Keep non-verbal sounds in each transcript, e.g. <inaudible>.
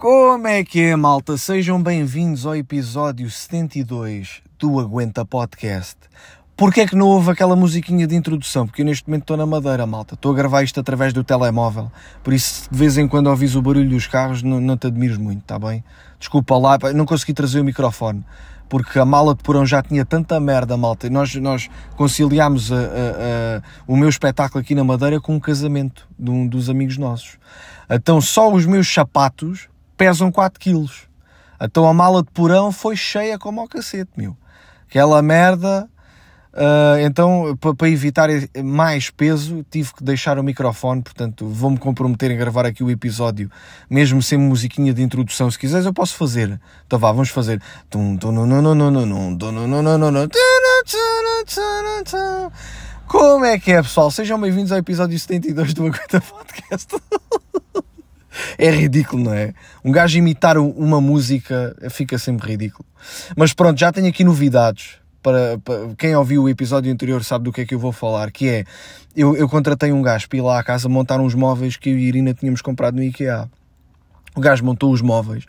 Como é que é, malta? Sejam bem-vindos ao episódio 72 do Aguenta Podcast. Porquê é que não houve aquela musiquinha de introdução? Porque eu neste momento estou na madeira, malta. Estou a gravar isto através do telemóvel. Por isso, de vez em quando ouvis o barulho dos carros, não, não te admires muito, está bem? Desculpa lá, não consegui trazer o microfone. Porque a mala de porão já tinha tanta merda, malta. E nós, nós conciliámos a, a, a, o meu espetáculo aqui na Madeira com um casamento de um dos amigos nossos. Então só os meus sapatos pesam 4 quilos. Então a mala de porão foi cheia como ao cacete, meu. Aquela merda Uh, então, para evitar mais peso, tive que deixar o microfone. Portanto, vou-me comprometer em gravar aqui o episódio, mesmo sem musiquinha de introdução. Se quiseres, eu posso fazer. Então, vá, vamos fazer. Como é que é, pessoal? Sejam bem-vindos ao episódio 72 do Aguenta Podcast. <laughs> É ridículo, não é? Um gajo imitar uma música fica sempre ridículo. Mas pronto, já tenho aqui novidades para, para, quem ouviu o episódio anterior sabe do que é que eu vou falar, que é eu, eu contratei um gajo para ir lá à casa montar uns móveis que eu e a Irina tínhamos comprado no IKEA. O gajo montou os móveis,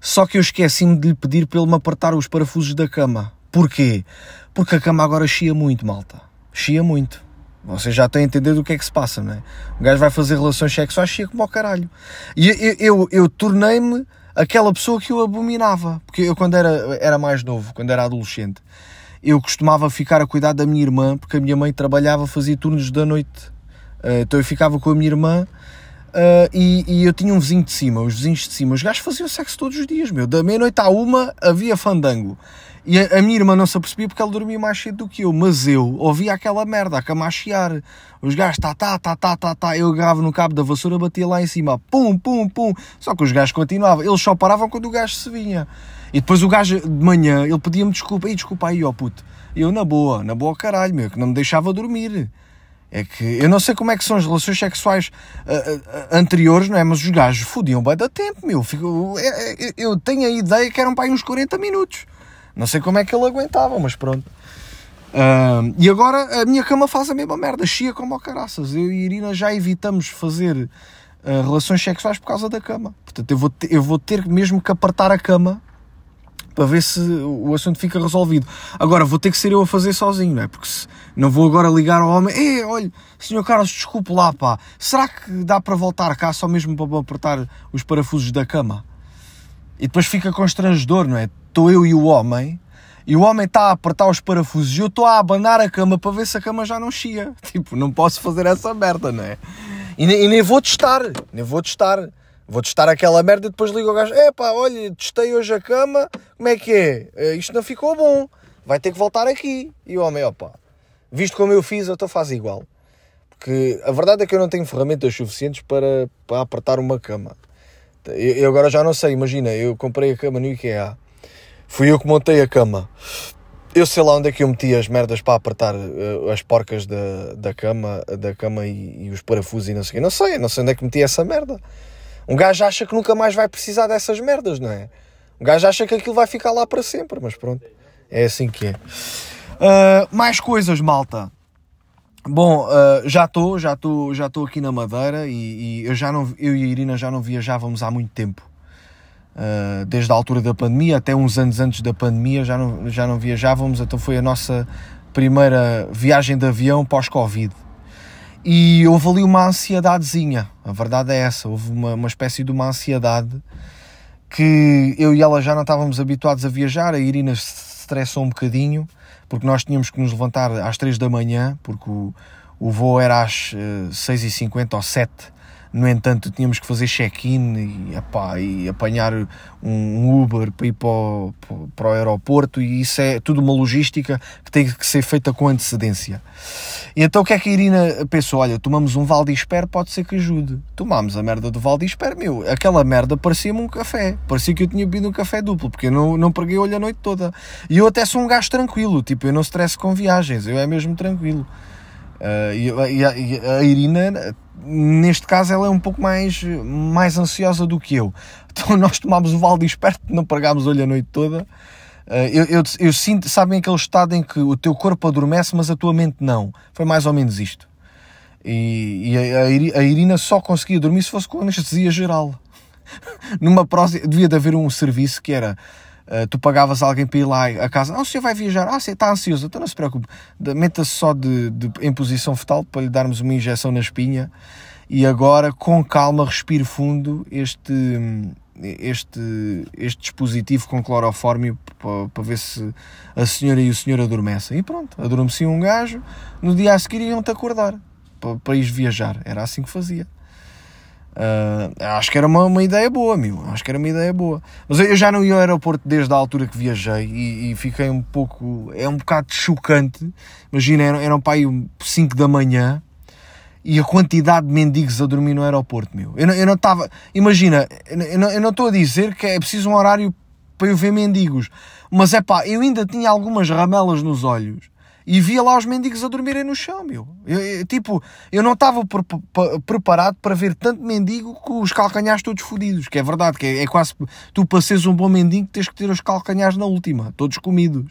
só que eu esqueci-me de lhe pedir para ele me apertar os parafusos da cama. Porquê? Porque a cama agora chia muito, malta. Chia muito. Vocês já estão a entender do que é que se passa, não é? O gajo vai fazer relações sexuais, chia como ao caralho. E eu, eu, eu, tornei-me aquela pessoa que eu abominava. Porque eu, quando era, era mais novo, quando era adolescente, eu costumava ficar a cuidar da minha irmã, porque a minha mãe trabalhava, fazia turnos da noite. Uh, então eu ficava com a minha irmã uh, e, e, eu tinha um vizinho de cima, os vizinhos de cima, os gajos faziam sexo todos os dias, meu. Da meia-noite à uma havia fandango. E a, a, minha irmã não se apercebia porque ela dormia mais cedo do que eu, mas eu ouvia aquela merda, a cama a chiar. Os gajos, tá, tá, tá, tá, tá, tá. Eu agarrava no cabo da vassoura, batia lá em cima, pum, pum, pum. Só que os gajos continuavam, eles só paravam quando o gajo se vinha. E depois o gajo de manhã, ele pedia-me desculpa, e desculpa aí, ó puto. Eu, na boa, na boa caralho, meu, que não me deixava dormir. É que eu não sei como é que são as relações sexuais uh, uh, anteriores, não é? Mas os gajos fodiam bem da tempo, meu. Fico, eu, eu, tenho a ideia que eram para aí uns 40 minutos. Não sei como é que ele aguentava, mas pronto. Uh, e agora a minha cama faz a mesma merda, chia como ao caraças. Eu e a Irina já evitamos fazer relações sexuais por causa da cama. Portanto, eu vou, ter, eu vou ter mesmo que apertar a cama para ver se o assunto fica resolvido. Agora vou ter que ser eu a fazer sozinho, não é? Porque se, não vou agora ligar ao homem, ei, olha, senhor Carlos, desculpe lá, pá, será que dá para voltar cá só mesmo para apertar os parafusos da cama? E depois fica constrangedor, não é? Estou eu e o homem, e o homem está a apertar os parafusos e eu estou a abanar a cama para ver se a cama já não chia. <laughs> Tipo, não posso fazer essa merda, não é? E, e nem vou testar, nem vou testar. Vou testar aquela merda e depois ligo ao gajo: é pá, olha, testei hoje a cama, como é que é? Eh, isto não ficou bom, vai ter que voltar aqui. E o homem, opa, visto como eu fiz, eu estou a fazer igual. Porque a verdade é que eu não tenho ferramentas suficientes para, para apertar uma cama. Eu, eu agora já não sei, imagina, eu comprei a cama no IKEA, fui eu que montei a cama. Eu sei lá onde é que eu meti as merdas para apertar uh, as porcas da, da cama, da cama e, e os parafusos e não sei. Não sei, não sei onde é que meti essa merda. Um gajo acha que nunca mais vai precisar dessas merdas, não é? Um gajo acha que aquilo vai ficar lá para sempre, mas pronto, é assim que é. Uh, mais coisas, malta. Bom, uh, já estou, já estou, já estou aqui na Madeira e, e, eu já não, eu e a Irina já não viajávamos há muito tempo. Uh, desde a altura da pandemia até uns anos antes da pandemia já não, já não viajávamos, então foi a nossa primeira viagem de avião pós-Covid. E houve ali uma ansiedadezinha, a verdade é essa, houve uma, uma espécie de uma ansiedade que eu e ela já não estávamos habituados a viajar, a Irina se estressou um bocadinho, porque nós tínhamos que nos levantar às 3 da manhã, porque o, o voo era às 6h50 eh, ou 7 no entanto, tínhamos que fazer check-in e, e apanhar um Uber para ir para o, para o aeroporto e isso é tudo uma logística que tem que ser feita com antecedência. E então o que é que a Irina pensou? Olha, tomamos um Valdisper, pode ser que ajude. Tomámos a merda do Valdisper, meu, aquela merda parecia-me um café. Parecia que eu tinha bebido um café duplo, porque eu não, não preguei olho a noite toda. E eu até sou um gajo tranquilo, tipo, eu não stress com viagens, eu é mesmo tranquilo. Uh, e, e, a, e, a, Irina, neste caso, ela é um pouco mais, mais ansiosa do que eu. <laughs> Então nós tomámos o Valde esperto, não pagámos olho a noite toda. Uh, eu, eu, eu, sinto, sabem aquele estado em que o teu corpo adormece, mas a tua mente não. Foi mais ou menos isto. E, e a, a, Irina só conseguia dormir se fosse com anestesia geral. <laughs> numa próxima, devia de haver um serviço que era Uh, tu pagavas alguém para ir lá a casa, ah, o senhor vai viajar, ah, você está ansioso, então não se preocupe, meta-se só de, de, em posição fetal para lhe darmos uma injeção na espinha e agora com calma respire fundo este, este, este dispositivo com clorofórmio para, para ver se a senhora e o senhor adormecem. E pronto, adormeciam um gajo, no dia a seguir iam-te acordar para, para ir viajar. Era assim que fazia. Uh, acho que era uma, uma ideia boa, meu. Acho que era uma ideia boa. Mas eu já não ia ao aeroporto desde a altura que viajei e, e fiquei um pouco. É um bocado chocante. Imagina, eram, eram para aí 5 da manhã e a quantidade de mendigos a dormir no aeroporto, meu. Eu eu não estava. Imagina, eu não, eu não estou a dizer que é preciso um horário para eu ver mendigos, mas é pá, eu ainda tinha algumas ramelas nos olhos e via lá os mendigos a dormirem no chão, meu. Eu, eu, tipo, eu não estava pre preparado para ver tanto mendigo com os calcanhares todos fodidos, que é verdade, que é, é, quase, tu para seres um bom mendigo tens que ter os calcanhares na última, todos comidos.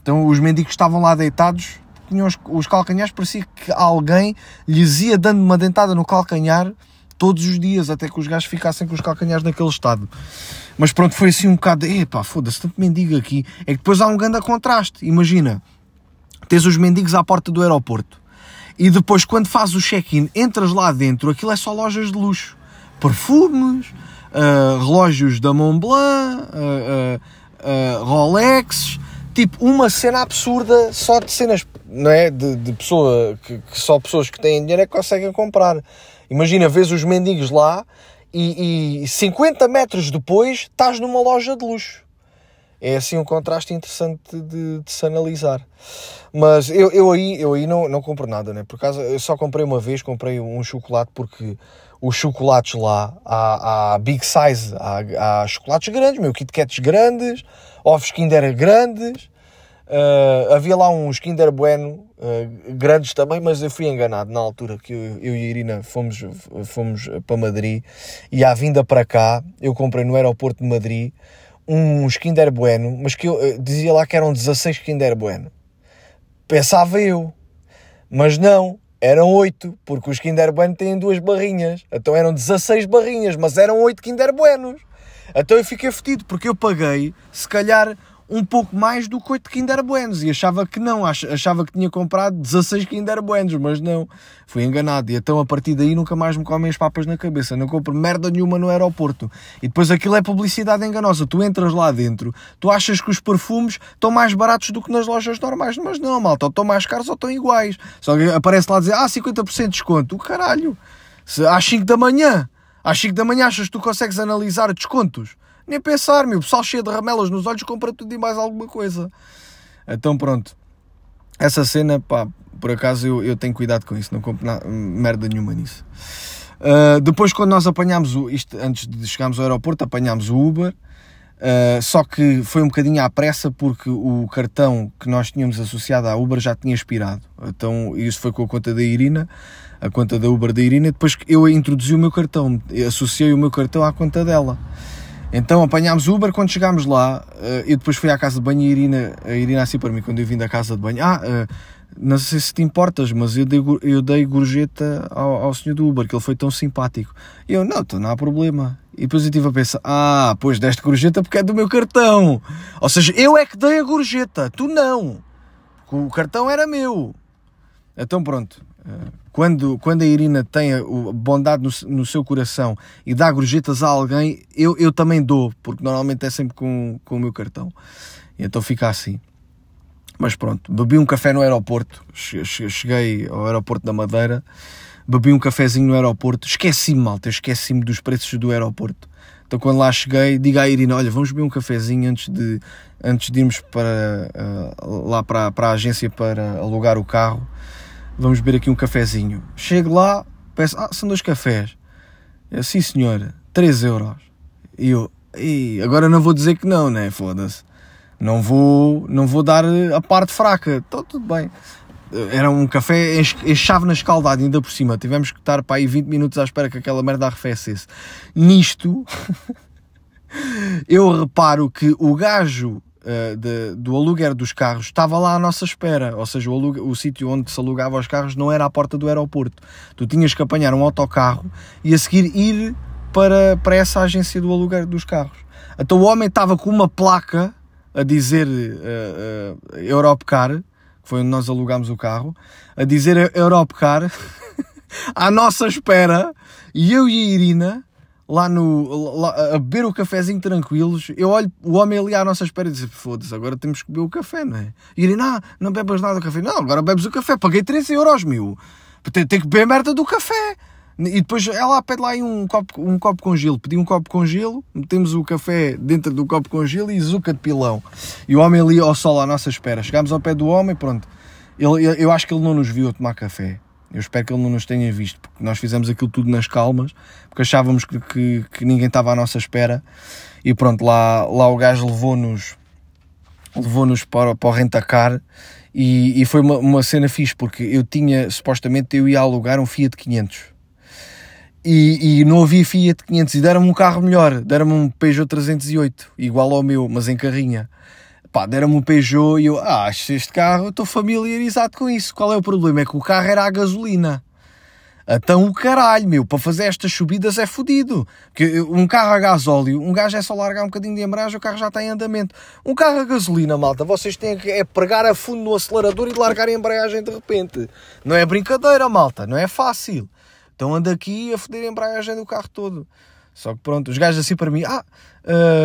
Então os mendigos estavam lá deitados, tinham os, os calcanhares, parecia que alguém lhes ia dando uma dentada no calcanhar todos os dias, até que os gajos ficassem com os calcanhares naquele estado. Mas pronto, foi assim um bocado, epá, foda-se, tanto mendigo aqui. É que depois há um grande contraste, imagina tens os mendigos à porta do aeroporto. E depois, quando fazes o check-in, entras lá dentro, aquilo é só lojas de luxo. Perfumes, uh, relógios da Montblanc, uh, uh, Rolex, tipo uma cena absurda só de cenas, não é? De, de pessoa, que, que, só pessoas que têm dinheiro é que conseguem comprar. Imagina, vês os mendigos lá e, e 50 metros depois estás numa loja de luxo é assim um contraste interessante de, de se analisar. Mas eu, eu aí, eu aí não, não compro nada, né? Por acaso, eu só comprei uma vez, comprei um chocolate porque os chocolates lá, há, há big size, há, há chocolates grandes, meu, Kit Kats grandes, ovos Kinder grandes, uh, havia lá uns Kinder Bueno uh, grandes também, mas eu fui enganado na altura que eu, eu e a Irina fomos, fomos para Madrid e à vinda para cá, eu comprei no aeroporto de Madrid uns Kinder Bueno, mas que eu eh, dizia lá que eram 16 Kinder Bueno. Pensava eu, mas não, eram 8, porque os Kinder Bueno têm duas barrinhas. Então eram 16 barrinhas, mas eram 8 Kinder Buenos. Então eu fiquei fedido, porque eu paguei, se calhar, um pouco mais do que 8 Kinder Buenos. E achava que não, achava que tinha comprado 16 Kinder Buenos, mas não, fui enganado. E então a partir daí nunca mais me comem as papas na cabeça, não compro merda nenhuma no aeroporto. E depois aquilo é publicidade enganosa, tu entras lá dentro, tu achas que os perfumes estão mais baratos do que nas lojas normais, mas não malta, ou estão mais caros ou estão iguais, só que aparece lá dizer, ah 50% de desconto, o caralho, Se, às 5 da manhã, às 5 da manhã achas que tu consegues analisar descontos? Nem pensar, meu. O pessoal cheio de ramelas nos olhos compra tudo e mais alguma coisa. Então pronto. Essa cena, pá, por acaso eu, eu tenho cuidado com isso. Não compro nada, merda nenhuma nisso. Uh, depois, quando nós apanhámos o, isto, antes de chegarmos ao aeroporto, apanhámos o Uber. Uh, só que foi um bocadinho à pressa porque o cartão que nós tínhamos associado à Uber já tinha expirado. Então, isso foi com a conta da Irina, a conta da Uber da Irina. Depois eu introduzi o meu cartão, associei o meu cartão à conta dela. Então apanhámos Uber quando chegámos lá. Uh, eu depois fui à casa de banho e a Irina, a Irina assim para mim, quando eu vim da casa de banho. Ah, uh, não sei se te importas, mas eu dei, eu dei gorjeta ao, ao senhor do Uber, que ele foi tão simpático. E eu, não, então não há problema. E depois eu estive a pensar, ah, pois deste gorjeta porque é do meu cartão. Ou seja, eu é que dei a gorjeta, tu não. O cartão era meu. Então pronto. Quando, quando a Irina tem a bondade no, no seu coração e dá gorjetas a alguém, eu, eu também dou, porque normalmente é sempre com, com o meu cartão. Então fica assim. Mas pronto, bebi um café no aeroporto, cheguei ao aeroporto da Madeira, bebi um cafezinho no aeroporto, esqueci-me, malta, esqueci-me dos preços do aeroporto. Então quando lá cheguei, diga à Irina, olha, vamos beber um cafezinho antes de, antes de irmos para, uh, lá para, para a agência para alugar o carro vamos beber aqui um cafezinho. Chego lá, peço, ah, são dois cafés. Eu, sim senhora, 3 euros. E eu, e agora não vou dizer que não, né? Foda-se. Não vou, não vou dar a parte fraca. Então tudo bem. Era um café em chave na escaldada, ainda por cima. Tivemos que estar para aí 20 minutos à espera que aquela merda arrefecesse. Nisto, <laughs> eu reparo que o gajo uh, de, do aluguer dos carros estava lá à nossa espera, ou seja, o, o sítio onde se alugava os carros não era à porta do aeroporto. Tu tinhas que apanhar um autocarro e a seguir ir para, para essa agência do aluguer dos carros. Então o homem estava com uma placa a dizer uh, uh, Europcar, que foi onde nós alugámos o carro, a dizer Europcar <laughs> à nossa espera, e eu e a Irina lá no lá, a beber o cafezinho tranquilos, eu olho o homem ali à nossa espera e diz: Foda-se, agora temos que beber o café, não é? E ele, não, não bebas nada do café. Não, agora bebes o café, paguei 13 euros, meu. Tem, tem que beber merda do café. E depois ela pede lá um copo, um copo com gelo. Pedi um copo com gelo, metemos o café dentro do copo com gelo e zuca de pilão. E o homem ali ao sol à nossa espera. Chegámos ao pé do homem, pronto. Ele, eu acho que ele não nos viu a tomar café. Eu espero que ele não nos tenha visto, porque nós fizemos aquilo tudo nas calmas, porque achávamos que, que, que ninguém estava à nossa espera. E pronto, lá, lá o gajo levou-nos levou-nos para, para o rentacar e, e foi uma, uma cena fixe, porque eu tinha, supostamente, eu ia alugar um Fiat 500. E, e não havia Fiat 500 e deram-me um carro melhor, deram-me um Peugeot 308, igual ao meu, mas em carrinha pá, deram-me um Peugeot e eu, ah, este carro, eu estou familiarizado com isso. Qual é o problema? É que o carro era a gasolina. Então o caralho, meu, para fazer estas subidas é fodido. Que um carro a gasóleo, um gajo é só largar um bocadinho de embreagem, o carro já está em andamento. Um carro a gasolina, malta, vocês têm que é pregar a fundo no acelerador e largar a embreagem de repente. Não é brincadeira, malta, não é fácil. Então anda aqui a foder a embreagem do carro todo. Só que pronto, os gajos assim para mim, ah,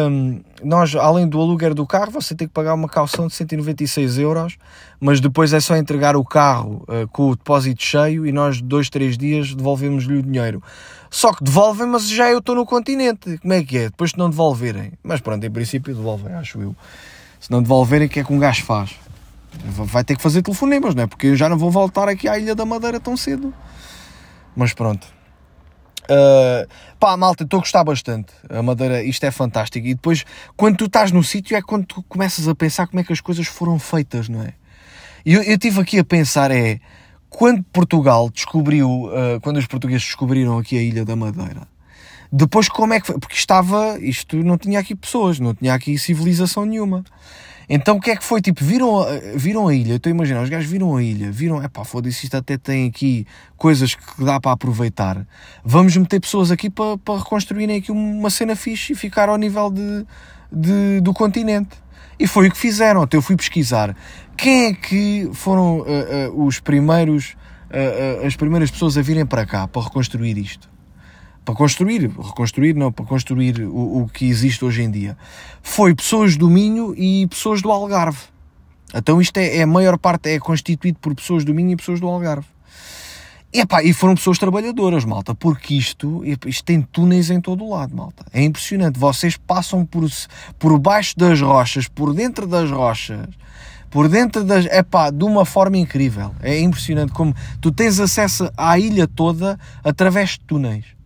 hum, nós além do aluguer do carro, você tem que pagar uma calção de 196 euros, mas depois é só entregar o carro uh, com o depósito cheio e nós dois, três dias devolvemos-lhe o dinheiro. Só que devolvem, mas já eu estou no continente. Como é que é? Depois de não devolverem. Mas pronto, em princípio devolvem, acho eu. Se não devolverem, o que é que um gajo faz? Vai ter que fazer telefonemas, não é? Porque eu já não vou voltar aqui à Ilha da Madeira tão cedo. Mas pronto. Uh, pá, malta, estou a gostar bastante. A Madeira, isto é fantástico. E depois, quando tu estás no sítio, é quando tu começas a pensar como é que as coisas foram feitas, não é? E eu, eu tive aqui a pensar, é quando Portugal descobriu, uh, quando os portugueses descobriram aqui a Ilha da Madeira, depois como é que foi? Porque estava, isto não tinha aqui pessoas, não tinha aqui civilização nenhuma. Então o que é que foi? Tipo, viram, viram a ilha, estou a imaginar, os gajos viram a ilha, viram, é pá, foda-se, isto até tem aqui coisas que dá para aproveitar. Vamos meter pessoas aqui para, para reconstruírem aqui uma cena fixe e ficar ao nível de, de do continente. E foi o que fizeram. Até eu fui pesquisar quem é que foram uh, uh, os primeiros, uh, as primeiras pessoas a virem para cá para reconstruir isto para construir, reconstruir não, para construir o, o, que existe hoje em dia, foi pessoas do Minho e pessoas do Algarve. Então isto é, é a maior parte é constituído por pessoas do Minho e pessoas do Algarve. Epá, e foram pessoas trabalhadoras, malta, porque isto, isto tem túneis em todo o lado, malta. É impressionante. Vocês passam por, por baixo das rochas, por dentro das rochas, por dentro das. É pá, de uma forma incrível. É impressionante como tu tens acesso à ilha toda através de túneis.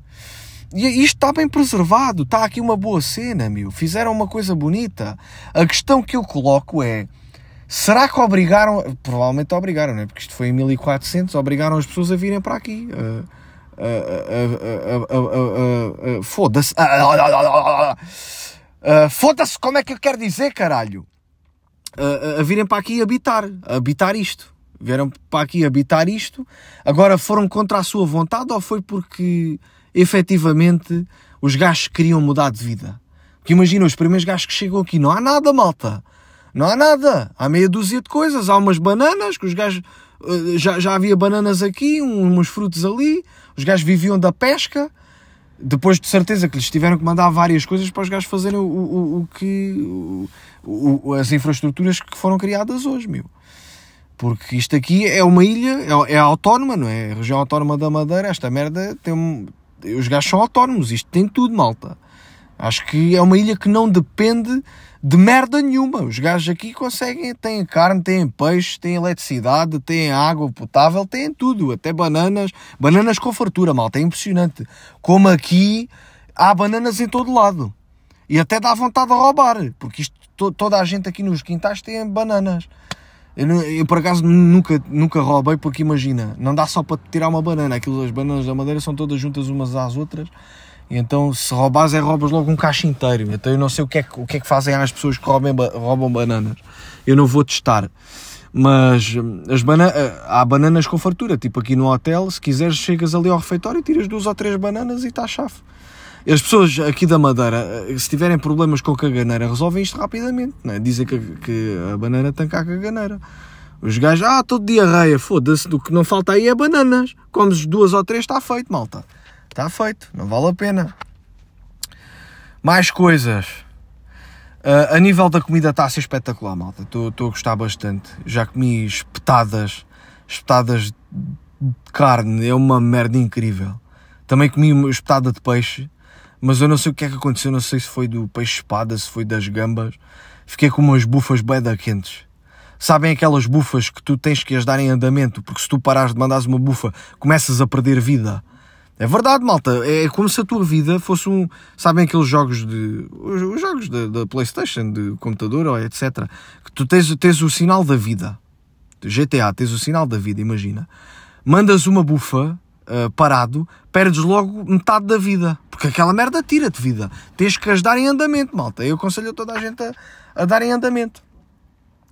E isto está bem preservado, está aqui uma boa cena, meu. Fizeram uma coisa bonita. A questão que eu coloco é: será que obrigaram. Provavelmente obrigaram, né? Porque isto foi em 1400, obrigaram as pessoas a virem para aqui. Uh, uh, uh, Foda-se. Foda-se, como é que eu quero dizer, caralho? a virem para aqui habitar, habitar isto. Vieram para aqui habitar isto. Agora foram contra a sua vontade ou foi porque efetivamente os gajos queriam mudar de vida. Que imagina, os primeiros gajos que chegam aqui, não há nada, malta. Não há nada. Há meia dúzia de coisas. Há umas bananas, que os gajos. Eh, já, já havia bananas aqui, uns frutos ali. Os gajos viviam da pesca. Depois de certeza que lhes tiveram que mandar várias coisas para os gajos fazerem o, o, o que. O, as infraestruturas que foram criadas hoje, meu. Porque isto aqui é uma ilha, é, é autónoma, não é? A região autónoma da Madeira, esta merda tem os gajos são autónomos, isto tem tudo, malta. Acho que é uma ilha que não depende de merda nenhuma. Os gajos aqui conseguem, têm carne, têm peixe, têm eletricidade, têm água potável, têm tudo, até bananas, bananas com fartura, malta, é impressionante. Como aqui há bananas em todo lado. E até dá vontade de roubar, porque isto, to, toda a gente aqui nos quintais tem bananas. Eu, eu, por acaso nunca, nunca roubei porque imagina, não dá só para tirar uma banana, aquilo, as bananas da madeira são todas juntas umas às outras, e então se roubas é roubas logo um caixa inteiro. Então eu não sei o que é, o que, é que fazem às pessoas que roubem, roubam bananas. Eu não vou testar. Mas as bana há bananas com fartura, tipo aqui no hotel, se quiseres chegas ali ao refeitório, tiras duas ou três bananas e está chave. As pessoas aqui da Madeira, se tiverem problemas com a caganeira, resolvem isto rapidamente. Não é? Dizem que, que a banana tanca a caganeira. Os gajos, ah, de diarreia, foda-se, do que não falta aí é bananas. Comes duas ou três, está feito, malta. Está feito, não vale a pena. Mais coisas. Uh, a nível da comida está a ser espetacular, malta. Estou a gostar bastante. Já comi espetadas, espetadas de carne, é uma merda incrível. Também comi espetada de peixe, mas eu não sei o que é que aconteceu, não sei se foi do peixe espada, se foi das gambas. Fiquei com umas bufas beda quentes. Sabem aquelas bufas que tu tens que as dar em andamento, porque se tu parares de mandares uma bufa, começas a perder vida. É verdade, malta. É como se a tua vida fosse um. Sabem aqueles jogos de. Os, jogos da PlayStation, de computador ou etc. Que tu tens, tens o sinal da vida. GTA, tens o sinal da vida, imagina. Mandas uma bufa uh, parado, perdes logo metade da vida. Porque aquela merda tira-te vida. Tens que as dar em andamento, malta. Eu aconselho a toda a gente a, a dar em andamento.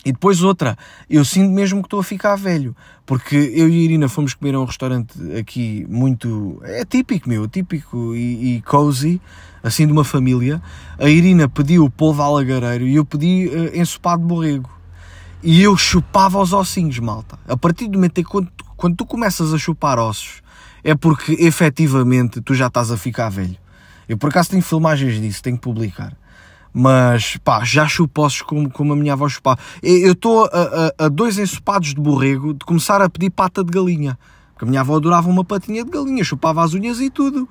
E depois outra, eu sinto mesmo que estou a ficar velho, porque eu e a Irina fomos comer a um restaurante aqui muito, é típico meu, típico e, e cozy, assim de uma família. A Irina pediu o polvo alagareiro e eu pedi uh, ensopado de borrego. E eu chupava os ossinhos, malta. A partir do momento em que quando, quando tu começas a chupar ossos, é porque efetivamente tu já estás a ficar velho. Eu por acaso tenho filmagens disso, tenho que publicar. Mas pá, já chupossos como, como a minha avó chupava. Eu estou a, a, a, dois ensopados de borrego de começar a pedir pata de galinha. Porque a minha avó adorava uma patinha de galinha, chupava as unhas e tudo.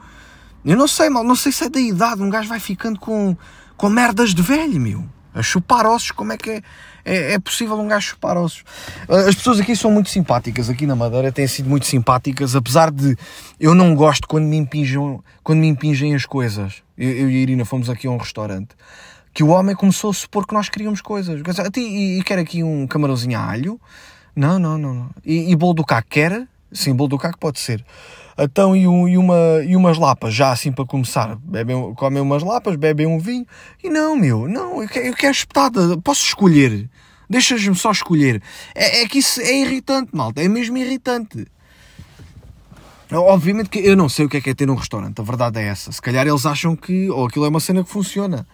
Eu não sei, mal, não sei se é da idade, um gajo vai ficando com, com merdas de velho, meu. A chupar ossos, como é que é, é, é possível um gajo chupar ossos? As pessoas aqui são muito simpáticas, aqui na Madeira têm sido muito simpáticas, apesar de eu não gosto quando me impingem, quando me impingem as coisas. Eu, eu e a Irina fomos aqui a um restaurante que o homem começou a supor que nós queríamos coisas. E, e quer aqui um camarãozinho a alho? Não, não, não. não. E, e bolo do caco quer? Sim, bolo do caco pode ser. Então, e, um, e, uma, e umas lapas, já assim para começar. Bebem, comem umas lapas, bebem um vinho. E não, meu, não, eu quero, eu quero espetada. Posso escolher. Deixas-me só escolher. É, é que isso é irritante, malta. É mesmo irritante. Obviamente que eu não sei o que é que é ter um restaurante. A verdade é essa. Se calhar eles acham que, ou aquilo é uma cena que funciona.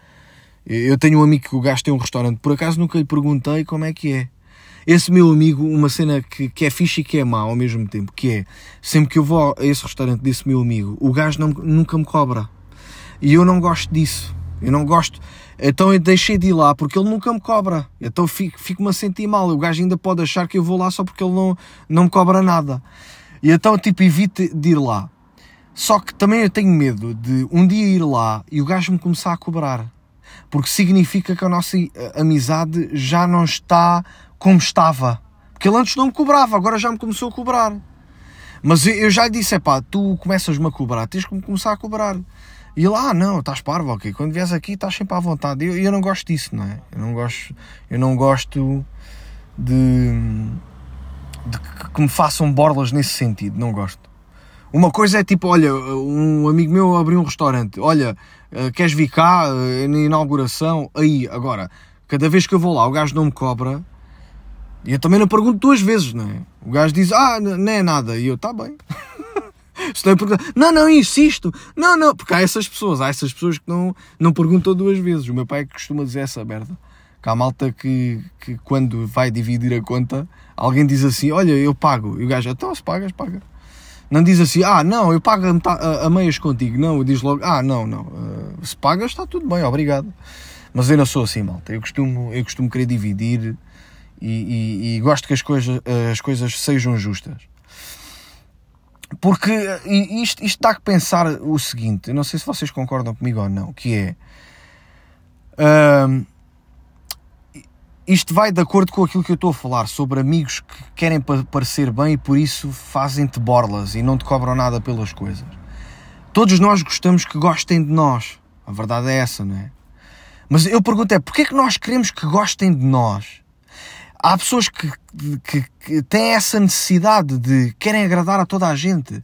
Eu tenho um amigo que o gajo tem um restaurante, por acaso nunca lhe perguntei como é que é. Esse meu amigo, uma cena que, que é fixe e que é má ao mesmo tempo, que é, sempre que eu vou a esse restaurante desse meu amigo, o gajo não, nunca me cobra. E eu não gosto disso. Eu não gosto. Então eu deixei de ir lá porque ele nunca me cobra. Então fico-me fico a sentir mal. O gajo ainda pode achar que eu vou lá só porque ele não, não me cobra nada. E então, tipo, evito de ir lá. Só que também eu tenho medo de um dia ir lá e o gajo me começar a cobrar porque significa que a nossa eh, amizade já não está como estava. Porque ele antes não me cobrava, agora já me começou a cobrar. Mas eu já lhe disse: é pá, tu começas-me a cobrar, tens que me começar a cobrar. E ele, ah, não, estás parvo, ok. Quando vies aqui estás sempre à vontade. E eu, eu, não gosto disso, não é? Eu não gosto, eu não gosto de, de que me façam borlas nesse sentido, não gosto. Uma coisa é tipo, olha, um amigo meu abriu um restaurante, olha, eh, queres vir cá uh, na inauguração? Aí, agora, cada vez que eu vou lá o gajo não me cobra, e eu também não pergunto duas vezes, não é? O gajo diz, ah, não é nada, e eu, tá bem. <laughs> não, não, insisto, não, não, porque há essas pessoas, há essas pessoas que não, não perguntam duas vezes. O meu pai costuma dizer essa merda. Que há malta que, que quando vai dividir a conta, alguém diz assim: Olha, eu pago. E o gajo, então se pagas, paga. Não diz assim, ah, não, eu pago a, a meias contigo. Não, diz logo, ah, não, não. Uh, se pagas, está tudo bem, obrigado. Mas eu não sou assim, malta. Eu costumo, eu costumo querer dividir e, e, e gosto que as coisas, as coisas sejam justas. Porque isto, isto dá que pensar o seguinte, eu não sei se vocês concordam comigo ou não, que é. Uh, isto vai de acordo com aquilo que eu estou a falar sobre amigos que querem parecer bem e por isso fazem-te borlas e não te cobram nada pelas coisas. Todos nós gostamos que gostem de nós. A verdade é essa, não é? Mas eu pergunto é, porquê é que nós queremos que gostem de nós? Há pessoas que, que, que têm essa necessidade de querem agradar a toda a gente.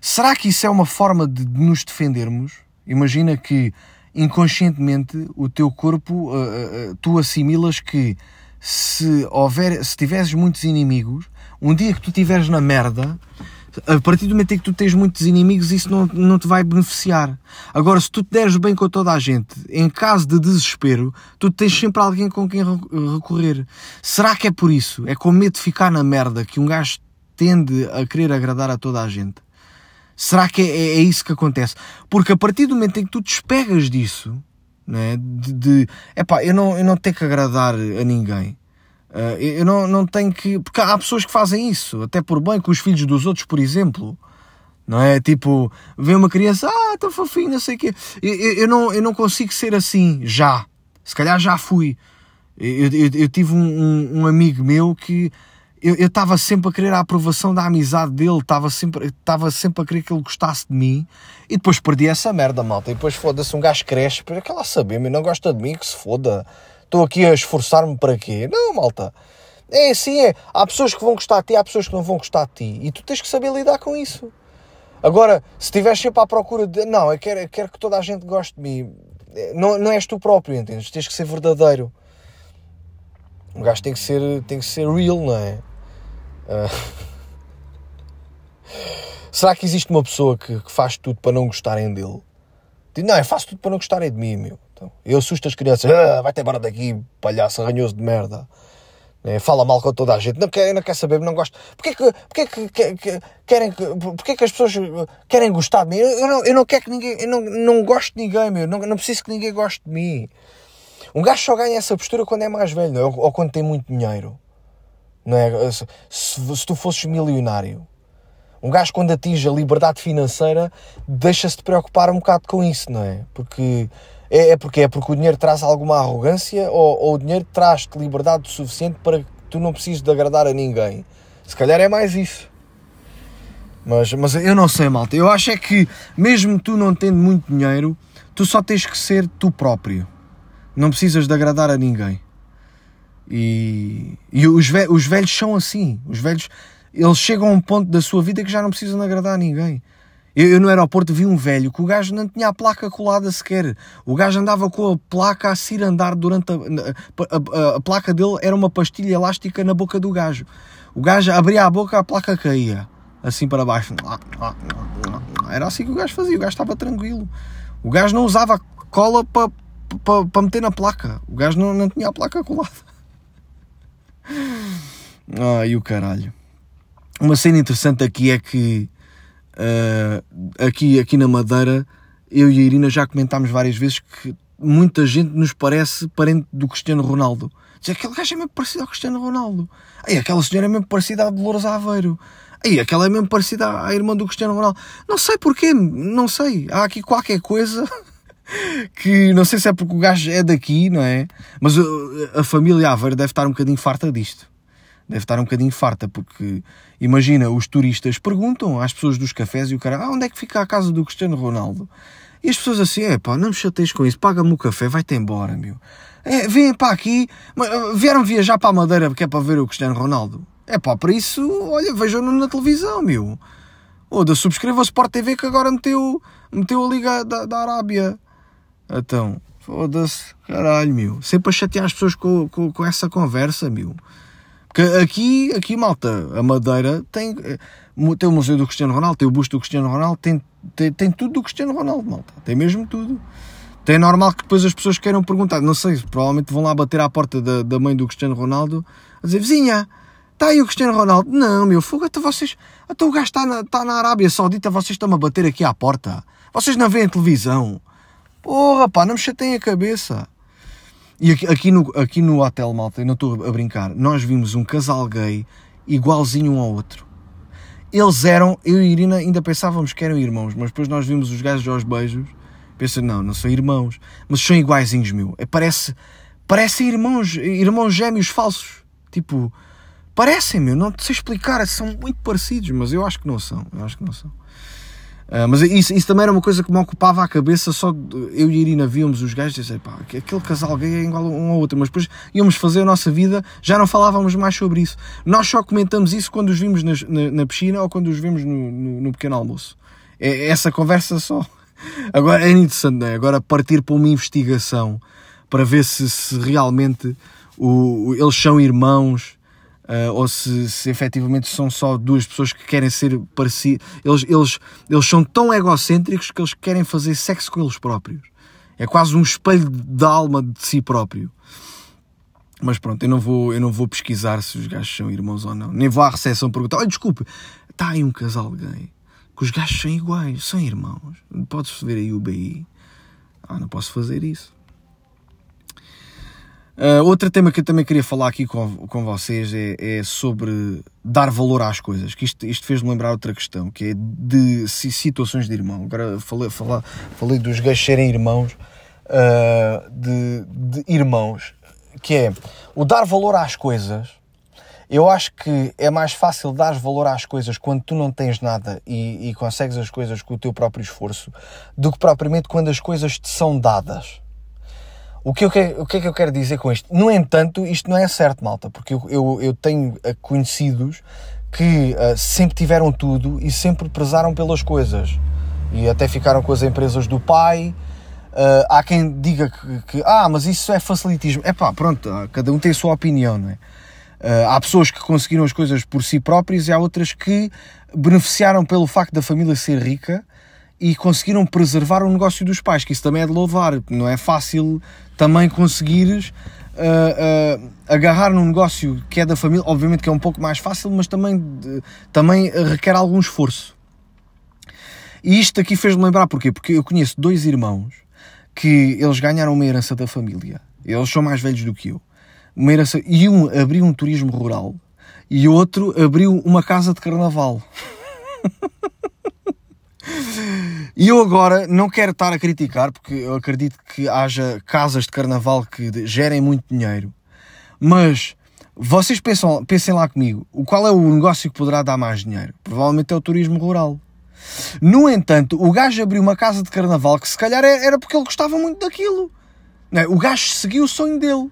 Será que isso é uma forma de nos defendermos? Imagina que inconscientemente o teu corpo, uh, uh, tu assimilas que se houver, se tiveres muitos inimigos, um dia que tu estiveres na merda, A partir do momento em que tu tens muitos inimigos, isso não, não te vai beneficiar. Agora, se tu te deres bem com toda a gente, em caso de desespero, tu tens sempre alguém com quem recorrer. Será que é por isso? É com medo de ficar na merda que um gajo tende a querer agradar a toda a gente? Será que é, é, é isso que acontece? Porque a partir do momento em que tu despegas disso, né, de, de epá, eu não, eu não tenho que agradar a ninguém eu não, não tenho que. Porque há pessoas que fazem isso, até por bem, com os filhos dos outros, por exemplo. Não é? Tipo, vê uma criança, ah, tão fofinho, não sei o quê. Eu, eu, eu, não, eu não consigo ser assim, já. Se calhar já fui. Eu, eu, eu tive um, um, um, amigo meu que eu estava sempre a querer a aprovação da amizade dele, estava sempre, estava sempre a querer que ele gostasse de mim e depois perdi essa merda, malta. E depois foda-se, um gajo cresce, para que lá saber, mas não gosta de mim, que se foda. Estou aqui a esforçar-me para quê? Não, malta. É assim, é. Há pessoas que vão gostar de ti, há pessoas que não vão gostar de ti. E tu tens que saber lidar com isso. Agora, se estiveres sempre à procura de. Não, eu quero, eu quero que toda a gente goste de mim. Não, não és tu próprio, entendes? Tens que ser verdadeiro. Um gajo tem que ser, tem que ser real, não é? Uh... <laughs> Será que existe uma pessoa que, que, faz tudo para não gostarem dele? Não, eu faço tudo para não gostarem de mim, meu. Então, eu assusto as crianças, ah, vai-te embora daqui, palhaço arranhoso de merda. É, fala mal com toda a gente, não quer, não quer saber, não gosto. Porquê que, porquê que, que, que querem, porquê que as pessoas querem gostar de mim? Eu não, eu não quero que ninguém, eu não, não gosto de ninguém, meu. Não, não preciso que ninguém goste de mim. Um gajo só ganha essa postura quando é mais velho, é? ou, ou quando tem muito dinheiro. Não é? Se, se, tu fosses milionário, um gajo quando atinge a liberdade financeira deixa-se de preocupar um bocado com isso, não é? Porque é, é porque é porque o dinheiro traz alguma arrogância ou, ou o dinheiro traz-te liberdade suficiente para que tu não precises de agradar a ninguém. Se calhar é mais isso. Mas, mas eu não sei, malta. Eu acho é que, mesmo tu não tendo muito dinheiro, tu só tens que ser tu próprio. Não precisas de agradar a ninguém. E, e os, velhos, os velhos são assim. Os velhos, eles chegam a um ponto da sua vida que já não precisam agradar a ninguém. Eu, eu, no aeroporto vi um velho que o gajo não tinha a placa colada sequer. O gajo andava com a placa a se andar durante a, a, a, a, placa dele era uma pastilha elástica na boca do gajo. O gajo abria a boca, a placa caía. Assim para baixo. Era assim que o gajo fazia. O gajo estava tranquilo. O gajo não usava cola para pa, pa meter na placa. O gajo não, não tinha a placa colada. Ai, <laughs> o caralho. Uma cena interessante aqui é que Uh, aqui, aqui na Madeira, eu e a Irina já comentámos várias vezes que muita gente nos parece parente do Cristiano Ronaldo. Diz, aquele gajo é mesmo parecido ao Cristiano Ronaldo. Aí, aquela senhora é mesmo parecida à Dolores Aveiro. Aí, aquela é mesmo parecida à irmã do Cristiano Ronaldo. Não sei porquê, não sei. Há aqui qualquer coisa <laughs> que não sei se é porque o gajo é daqui, não é? Mas uh, a família Aveiro deve estar um bocadinho farta disto deve estar um bocadinho farta, porque imagina, os turistas perguntam às pessoas dos cafés e o cara, ah, onde é que fica a casa do Cristiano Ronaldo? E as pessoas assim, é pá, não me chateis com isso, paga-me o café, vai-te embora, meu. É, vêm para aqui, ah, vieram viajar para a Madeira porque é para ver o Cristiano Ronaldo. É pá, para isso, olha, vejam-no na televisão, meu. Ou da subscreva a Sport TV que agora meteu, meteu a Liga da, da Arábia. Então, foda-se, caralho, meu. Sempre a chatear as pessoas com, com, com essa conversa, meu. Que aqui, aqui, malta, a Madeira tem, eh, tem o Museu do Cristiano Ronaldo, tem o busto do Cristiano Ronaldo, tem, tem, tem tudo do Cristiano Ronaldo, malta. Tem mesmo tudo. Tem normal que depois as pessoas queiram perguntar, não sei, provavelmente vão lá bater à porta da, da mãe do Cristiano Ronaldo a dizer, vizinha, está aí o Cristiano Ronaldo? Não, meu fogo, até vocês, até o gajo está na, está na Arábia Saudita, vocês estão a bater aqui à porta. Vocês não veem televisão. Porra, pá, não me chateiem a cabeça. E aqui, aqui, no, aqui no hotel, malta, eu não estou a brincar, nós vimos um casal gay igualzinho um ao outro. Eles eram, eu e Irina ainda pensávamos que eram irmãos, mas depois nós vimos os gajos aos beijos, pensa, não, não são irmãos, mas são iguaizinhos, meu. É, parece, parecem irmãos, irmãos gêmeos falsos. Tipo, parecem, meu, não sei explicar, são muito parecidos, mas eu acho que não são, eu acho que não são. Uh, mas isso, isso, também era uma coisa que me ocupava a cabeça, só eu e a Irina víamos os gajos e dizer, pá, aquele casal gay é igual um ao outro, mas depois íamos fazer a nossa vida, já não falávamos mais sobre isso. Nós só comentamos isso quando os vimos na, na, na piscina ou quando os vimos no, no, no, pequeno almoço. É, essa conversa só. Agora é interessante, não é? Agora partir para uma investigação para ver se, se realmente o, eles são irmãos Uh, ou se, se efetivamente são só duas pessoas que querem ser parecidos. Eles, eles, eles são tão egocêntricos que eles querem fazer sexo com eles próprios. É quase um espelho da alma de si próprio. Mas pronto, eu não vou, eu não vou pesquisar se os gajos são irmãos ou não. Nem vou à recepção perguntar: olha, desculpe, está aí um casal gay que os gajos são iguais, são irmãos. Podes ver aí o BI. Ah, não posso fazer isso. Uh, outro tema que eu também queria falar aqui com, com vocês é, é sobre dar valor às coisas, que isto, isto fez-me lembrar outra questão, que é de situações de irmão. Agora falei, falei, falei dos gajos serem irmãos, uh, de, de irmãos, que é o dar valor às coisas. Eu acho que é mais fácil dar valor às coisas quando tu não tens nada e, e consegues as coisas com o teu próprio esforço, do que propriamente quando as coisas te são dadas. O que, eu quero, o que é que eu quero dizer com isto? No entanto, isto não é certo, malta, porque eu, eu, eu tenho eh, conhecidos que uh, sempre tiveram tudo e sempre prezaram pelas coisas. E até ficaram com as empresas do pai. Uh, há quem diga que, que, ah, mas isso é facilitismo. É pá, pronto, cada um tem a sua opinião, não é? Uh, há pessoas que conseguiram as coisas por si próprias e há outras que beneficiaram pelo facto da família ser rica e conseguiram preservar o negócio dos pais, que isso também é de louvar. Não é fácil também conseguires uh, uh, agarrar num negócio que é da família, obviamente que é um pouco mais fácil, mas também, de, também requer algum esforço. E isto aqui fez-me lembrar porquê? Porque eu conheço dois irmãos que eles ganharam uma herança da família. Eles são mais velhos do que eu. Uma herança, e um abriu um turismo rural e o outro abriu uma casa de carnaval. <laughs> E eu agora não quero estar a criticar, porque eu acredito que haja casas de carnaval que gerem muito dinheiro, mas vocês pensam, pensem lá comigo, qual é o negócio que poderá dar mais dinheiro? Provavelmente é o turismo rural. No entanto, o gajo abriu uma casa de carnaval que se calhar era porque ele gostava muito daquilo. É? O gajo seguiu o sonho dele.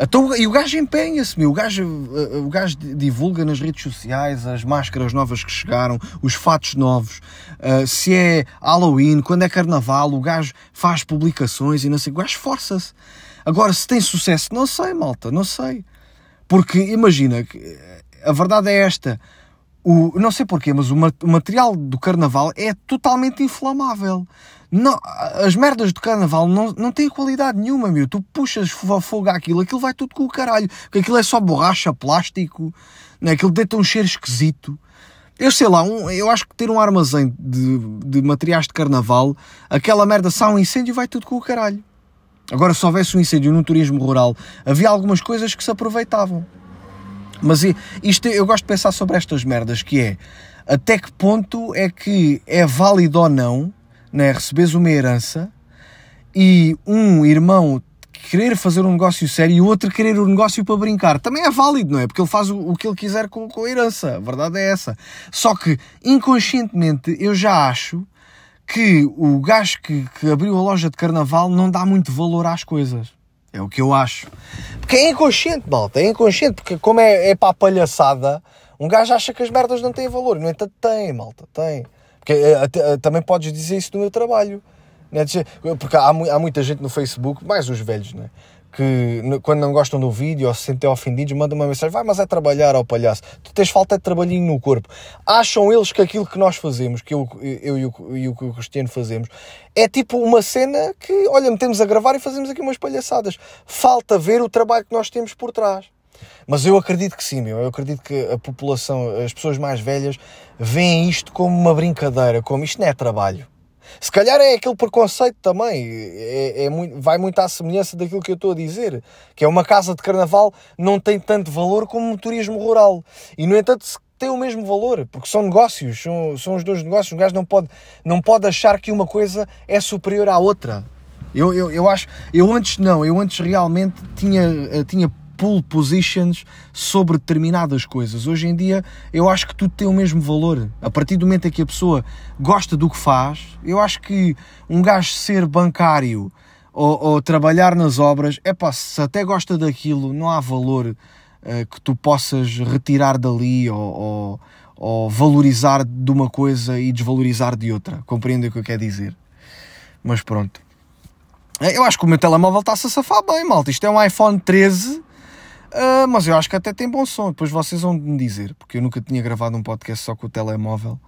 Então, e o gajo empenha-se. O gajo, eh, o gajo divulga nas redes sociais as máscaras novas que chegaram, os fatos novos. Uh, se é Halloween, quando é Carnaval, o gajo faz publicações e não sei. O gajo esforça-se. Agora, se tem sucesso, não sei, malta, não sei. Porque imagina, eh, a verdade é esta. O, não sei porquê, mas o, material do carnaval é totalmente inflamável. Não, as merdas do carnaval não, não têm qualidade nenhuma, meu. Tu puxas fogo àquilo, aquilo vai tudo com o caralho. Porque aquilo é só borracha, plástico, né? aquilo deita um cheiro esquisito. Eu sei lá, um, eu acho que ter um armazém de, de materiais de carnaval, aquela merda sai um incêndio vai tudo com o caralho. Agora, se houvesse um incêndio no turismo rural, havia algumas coisas que se aproveitavam. Mas isto, eu gosto de pensar sobre estas merdas, que é até que ponto é que é válido ou não né, receberes uma herança e um irmão querer fazer um negócio sério e o outro querer um negócio para brincar. Também é válido, não é? Porque ele faz o, o que ele quiser com, com a herança. A verdade é essa. Só que, inconscientemente, eu já acho que o gajo que, que abriu a loja de carnaval não dá muito valor às coisas. É o que eu acho. Porque é inconsciente, malta. É inconsciente. Porque como é, é para a palhaçada, um gajo acha que as merdas não têm valor. No entanto, tem, malta. Tem. Porque eh, eh, também podes dizer isso do meu trabalho. Né? Porque há, há muita gente no Facebook, mais os velhos, né? Que quando não gostam do vídeo ou se sentem ofendidos, mandam uma mensagem: vai, mas é trabalhar ao palhaço. Tu tens falta de trabalhinho no corpo. Acham eles que aquilo que nós fazemos, que eu, eu e, o, e o Cristiano fazemos, é tipo uma cena que, olha, metemos a gravar e fazemos aqui umas palhaçadas. Falta ver o trabalho que nós temos por trás. Mas eu acredito que sim, meu. Eu acredito que a população, as pessoas mais velhas, veem isto como uma brincadeira, como isto não é trabalho. Se calhar é aquele preconceito também, é, é muito, vai muito à semelhança daquilo que eu estou a dizer, que é uma casa de carnaval não tem tanto valor como o turismo rural. E no entanto tem o mesmo valor, porque são negócios, são, são os dois negócios. Um gajo não pode, não pode achar que uma coisa é superior à outra. Eu, eu, eu acho, eu antes não, eu antes realmente tinha, eh, tinha pole positions sobre determinadas coisas. Hoje em dia eu acho que tudo tem o mesmo valor. A partir do momento em que a pessoa gosta do que faz, eu acho que um gajo ser bancário ou, ou trabalhar nas obras, é pá, se até gosta daquilo, não há valor uh, que tu possas retirar dali ou, ou, ou valorizar de uma coisa e desvalorizar de outra. Compreendem o que eu quero dizer? Mas pronto. Eu acho que o meu telemóvel está-se a safar bem, malta. Isto é um iPhone 13 Uh, mas eu acho que até tem bom som. Depois vocês vão me dizer, porque eu nunca tinha gravado um podcast só com o telemóvel.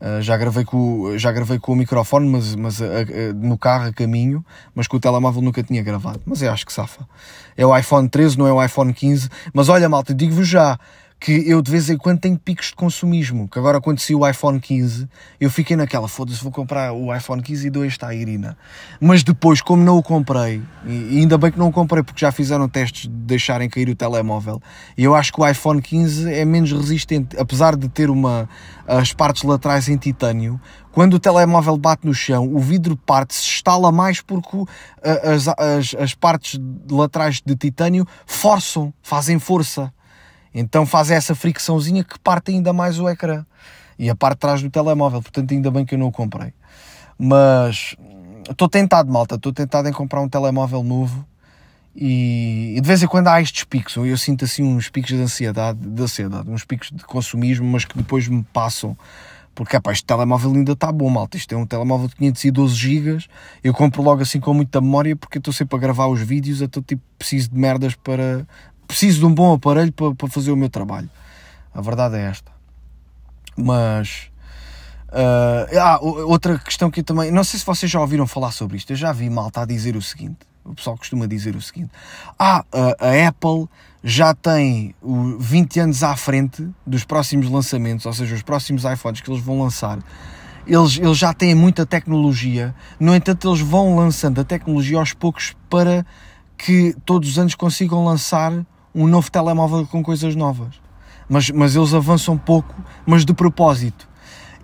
Uh, já, gravei com, já gravei com o microfone, mas, mas uh, no carro a caminho, mas com o telemóvel nunca tinha gravado. Mas eu acho que safa. É o iPhone 13, não é o iPhone 15. Mas olha, malta, digo-vos já, que eu de vez em quando tenho picos de consumismo. Que agora saiu o iPhone 15, eu fiquei naquela, foda-se, vou comprar o iPhone 15 e dou este à Irina. Mas depois, como não o comprei, e ainda bem que não o comprei porque já fizeram testes de deixarem cair o telemóvel, e eu acho que o iPhone 15 é menos resistente, apesar de ter uma, as partes laterais em titânio, quando o telemóvel bate no chão, o vidro parte, se estala mais porque as, as, as partes laterais de titânio forçam, fazem força. Então faz essa fricçãozinha que parte ainda mais o ecrã e a parte de trás do telemóvel. Portanto, ainda bem que eu não o comprei. Mas estou tentado, malta. Estou tentado em comprar um telemóvel novo e, e, de vez em quando há estes picos. Eu sinto assim uns picos de ansiedade, de ansiedade, uns picos de consumismo, mas que depois me passam. Porque, epá, este telemóvel ainda está bom, malta. Isto é um telemóvel de 512 GB. Eu compro logo assim com muita memória porque estou sempre a gravar os vídeos. Então, tipo, preciso de merdas para, preciso de um bom aparelho para, para fazer o meu trabalho. A verdade é esta. Mas. Uh, ah, outra questão que eu também. Não sei se vocês já ouviram falar sobre isto. Eu já vi malta a dizer o seguinte. O pessoal costuma dizer o seguinte: Ah, a, a Apple já tem o 20 anos à frente dos próximos lançamentos, ou seja, os próximos iPhones que eles vão lançar. Eles, eles já têm muita tecnologia, no entanto, eles vão lançando a tecnologia aos poucos para que todos os anos consigam lançar um novo telemóvel com coisas novas. Mas, mas eles avançam pouco, mas de propósito.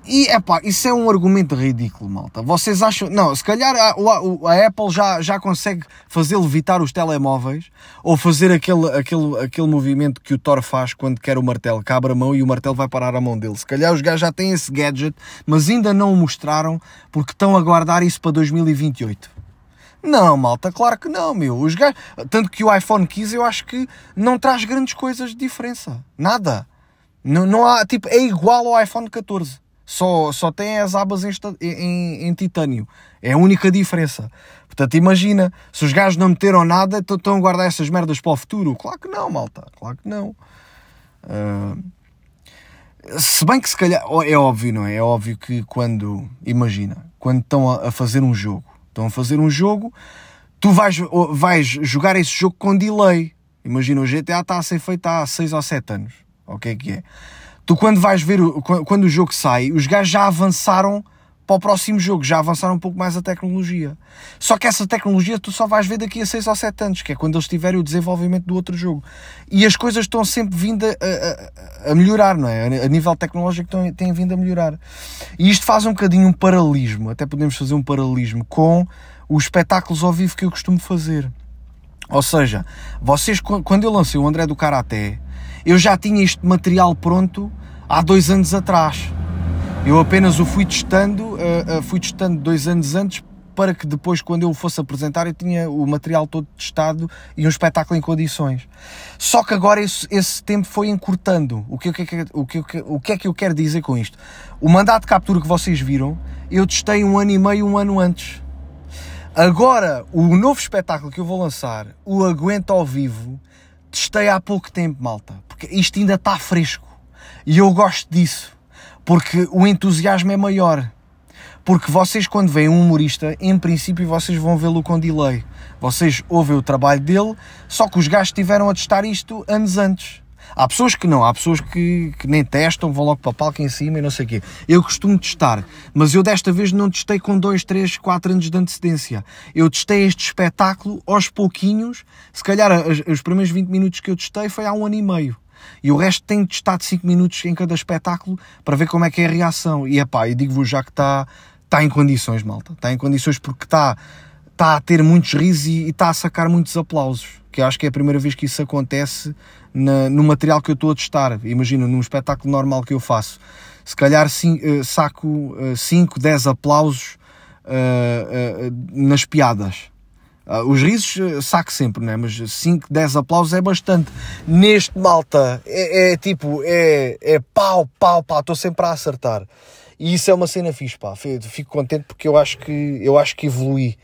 E é pá, isso é um argumento ridículo, malta. Vocês acham. Não, se calhar a, a, Apple já, já consegue fazer levitar os telemóveis ou fazer aquele, aquele, aquele movimento que o Thor faz quando quer o martelo, que abre a mão e o martelo vai parar a mão dele. Se calhar os gajos já têm esse gadget, mas ainda não o mostraram porque estão a guardar isso para 2028. Não, malta, claro que não, meu. Os gajos... Tanto que o iPhone 15 eu acho que não traz grandes coisas de diferença. Nada. Não, não há, tipo, é igual ao iPhone 14. Só, só tem as abas em, em, em titânio. É a única diferença. Portanto, imagina, se os gajos não meteram nada, então estão a guardar essas merdas para o futuro. Claro que não, malta. Claro que não. Uh... Se bem que se calhar, é óbvio, não é? É óbvio que quando, imagina, quando estão a fazer um jogo Estão a fazer um jogo, tu vais, vais jogar esse jogo com delay. Imagina, o GTA está a ser feito há 6 ou 7 anos. O que é que é? Tu quando vais ver, quando o jogo sai, os gajos já avançaram para o próximo jogo, já avançaram um pouco mais a tecnologia. Só que essa tecnologia tu só vais ver daqui a 6 ou 7 anos, que é quando eles tiverem o desenvolvimento do outro jogo. E as coisas estão sempre vindo a, a, a melhorar, não é? A nível tecnológico têm, têm vindo a melhorar. E isto faz um bocadinho um paralelismo, até podemos fazer um paralelismo com os espetáculos ao vivo que eu costumo fazer. Ou seja, vocês, quando eu lancei o André do Karaté, eu já tinha este material pronto há dois anos atrás. Eu apenas o fui testando, uh, uh, fui testando dois anos antes para que depois, quando eu o fosse apresentar, eu tinha o material todo testado e um espetáculo em condições. Só que agora esse, esse tempo foi encurtando. O que, o, que, o, que, o que é que eu quero dizer com isto? O mandato de captura que vocês viram, eu testei um ano e meio, um ano antes. Agora, o novo espetáculo que eu vou lançar, o Aguenta ao Vivo, testei há pouco tempo, malta. Porque isto ainda está fresco. E eu gosto disso porque o entusiasmo é maior. Porque vocês, quando veem um humorista, em princípio vocês vão vê-lo com delay. Vocês ouvem o trabalho dele, só que os gajos tiveram a testar isto anos antes. Há pessoas que não, há pessoas que, que nem testam, vão logo para a palco em cima e não sei o quê. Eu costumo testar, mas eu desta vez não testei com 2, 3, 4 anos de antecedência. Eu testei este espetáculo aos pouquinhos, se calhar os primeiros 20 minutos que eu testei foi há um ano e meio. E o resto tem de estar de 5 minutos em cada espetáculo para ver como é que é a reação. E é pá, digo-vos já que está tá em condições, malta. Está em condições porque está tá a ter muitos risos e está a sacar muitos aplausos. Que acho que é a primeira vez que isso acontece na, no material que eu estou a testar. Imagina, num espetáculo normal que eu faço. Se calhar sim, uh, saco 5, uh, 10 aplausos uh, nas piadas Uh, os risos uh, saco sempre, né? mas 5, 10 aplausos é bastante. Neste malta é, é tipo, é, é pau, pau, pau, estou sempre a acertar. E isso é uma cena fixe, pá. Fico contente porque eu acho que, eu acho que evolui.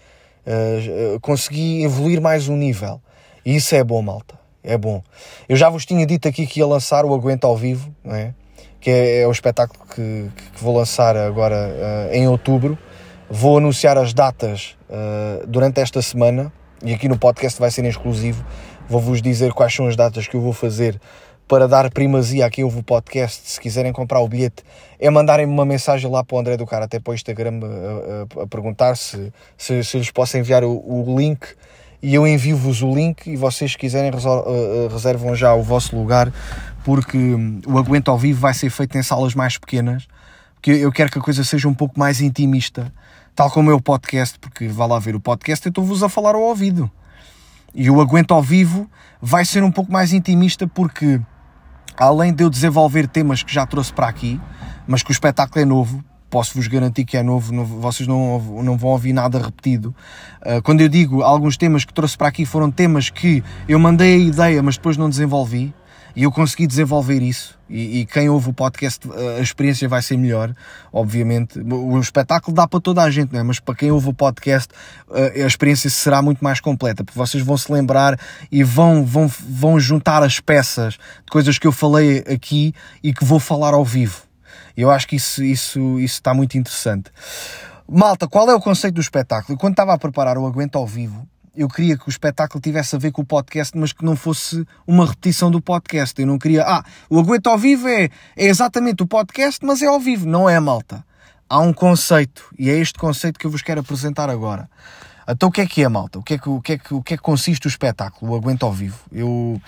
Uh, consegui evoluir mais um nível. E isso é bom, malta. é bom. Eu já vos tinha dito aqui que ia lançar o Aguento ao Vivo, não é? que é, é o espetáculo que, que, vou lançar agora uh, em outubro. Vou anunciar as datas uh, durante esta semana e aqui no podcast vai ser exclusivo. Vou-vos dizer quais são as datas que eu vou fazer para dar primazia aqui ouve o podcast. Se quiserem comprar o bilhete, é mandarem-me uma mensagem lá para o André do Cara, até para o Instagram, a, a, a perguntar se, se, se, lhes posso enviar o, o link e eu envio-vos o link e vocês, se quiserem, reservam já o vosso lugar, porque o Aguento ao Vivo vai ser feito em salas mais pequenas, porque eu quero que a coisa seja um pouco mais intimista, tal como é o podcast, porque vá lá ver o podcast, eu estou-vos a falar ao ouvido. E o Aguento ao Vivo vai ser um pouco mais intimista, porque além de eu desenvolver temas que já trouxe para aqui, mas que o espetáculo é novo, posso-vos garantir que é novo, não, vocês não, não vão ouvir nada repetido. Uh, quando eu digo alguns temas que trouxe para aqui foram temas que eu mandei a ideia, mas depois não desenvolvi, e eu consegui desenvolver isso. E, e quem ouve o podcast, ah, a experiência vai ser melhor, obviamente. O espetáculo dá para toda a gente, não é? mas para quem ouve o podcast, ah, a experiência será muito mais completa, porque vocês vão se lembrar e vão, vão, vão juntar as peças de coisas que eu falei aqui e que vou falar ao vivo. Eu acho que isso, isso, isso está muito interessante. Malta, qual é o conceito do espetáculo? Quando estava a preparar o Aguento ao Vivo, eu queria que o espetáculo tivesse a ver com o podcast, mas que não fosse uma repetição do podcast. Eu não queria, ah, o Aguento ao Vivo é, é exatamente o podcast, mas é ao vivo. Não é, malta. Há um conceito, e é este conceito que eu vos quero apresentar agora. Então o que é que é, malta? O que é que, o que, é que, o que, é que consiste o espetáculo, o Aguento ao Vivo? Eu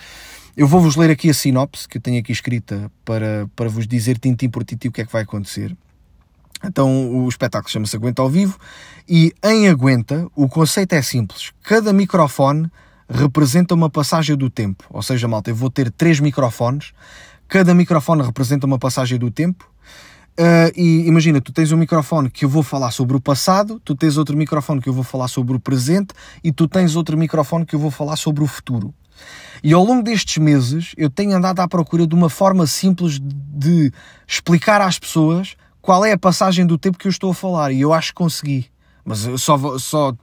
eu vou-vos ler aqui a sinopse que eu tenho aqui escrita para, para vos dizer tintim por tintim o que é que vai acontecer. Então o espetáculo chama-se Aguenta ao Vivo e em Aguenta o conceito é simples. Cada microfone representa uma passagem do tempo. Ou seja, malta, eu vou ter três microfones. Cada microfone representa uma passagem do tempo. Uh, e imagina, tu tens um microfone que eu vou falar sobre o passado, tu tens outro microfone que eu vou falar sobre o presente e tu tens outro microfone que eu vou falar sobre o futuro. E ao longo destes meses eu tenho andado à procura de uma forma simples de explicar às pessoas qual é a passagem do tempo que eu estou a falar. E eu acho que consegui. Mas só, só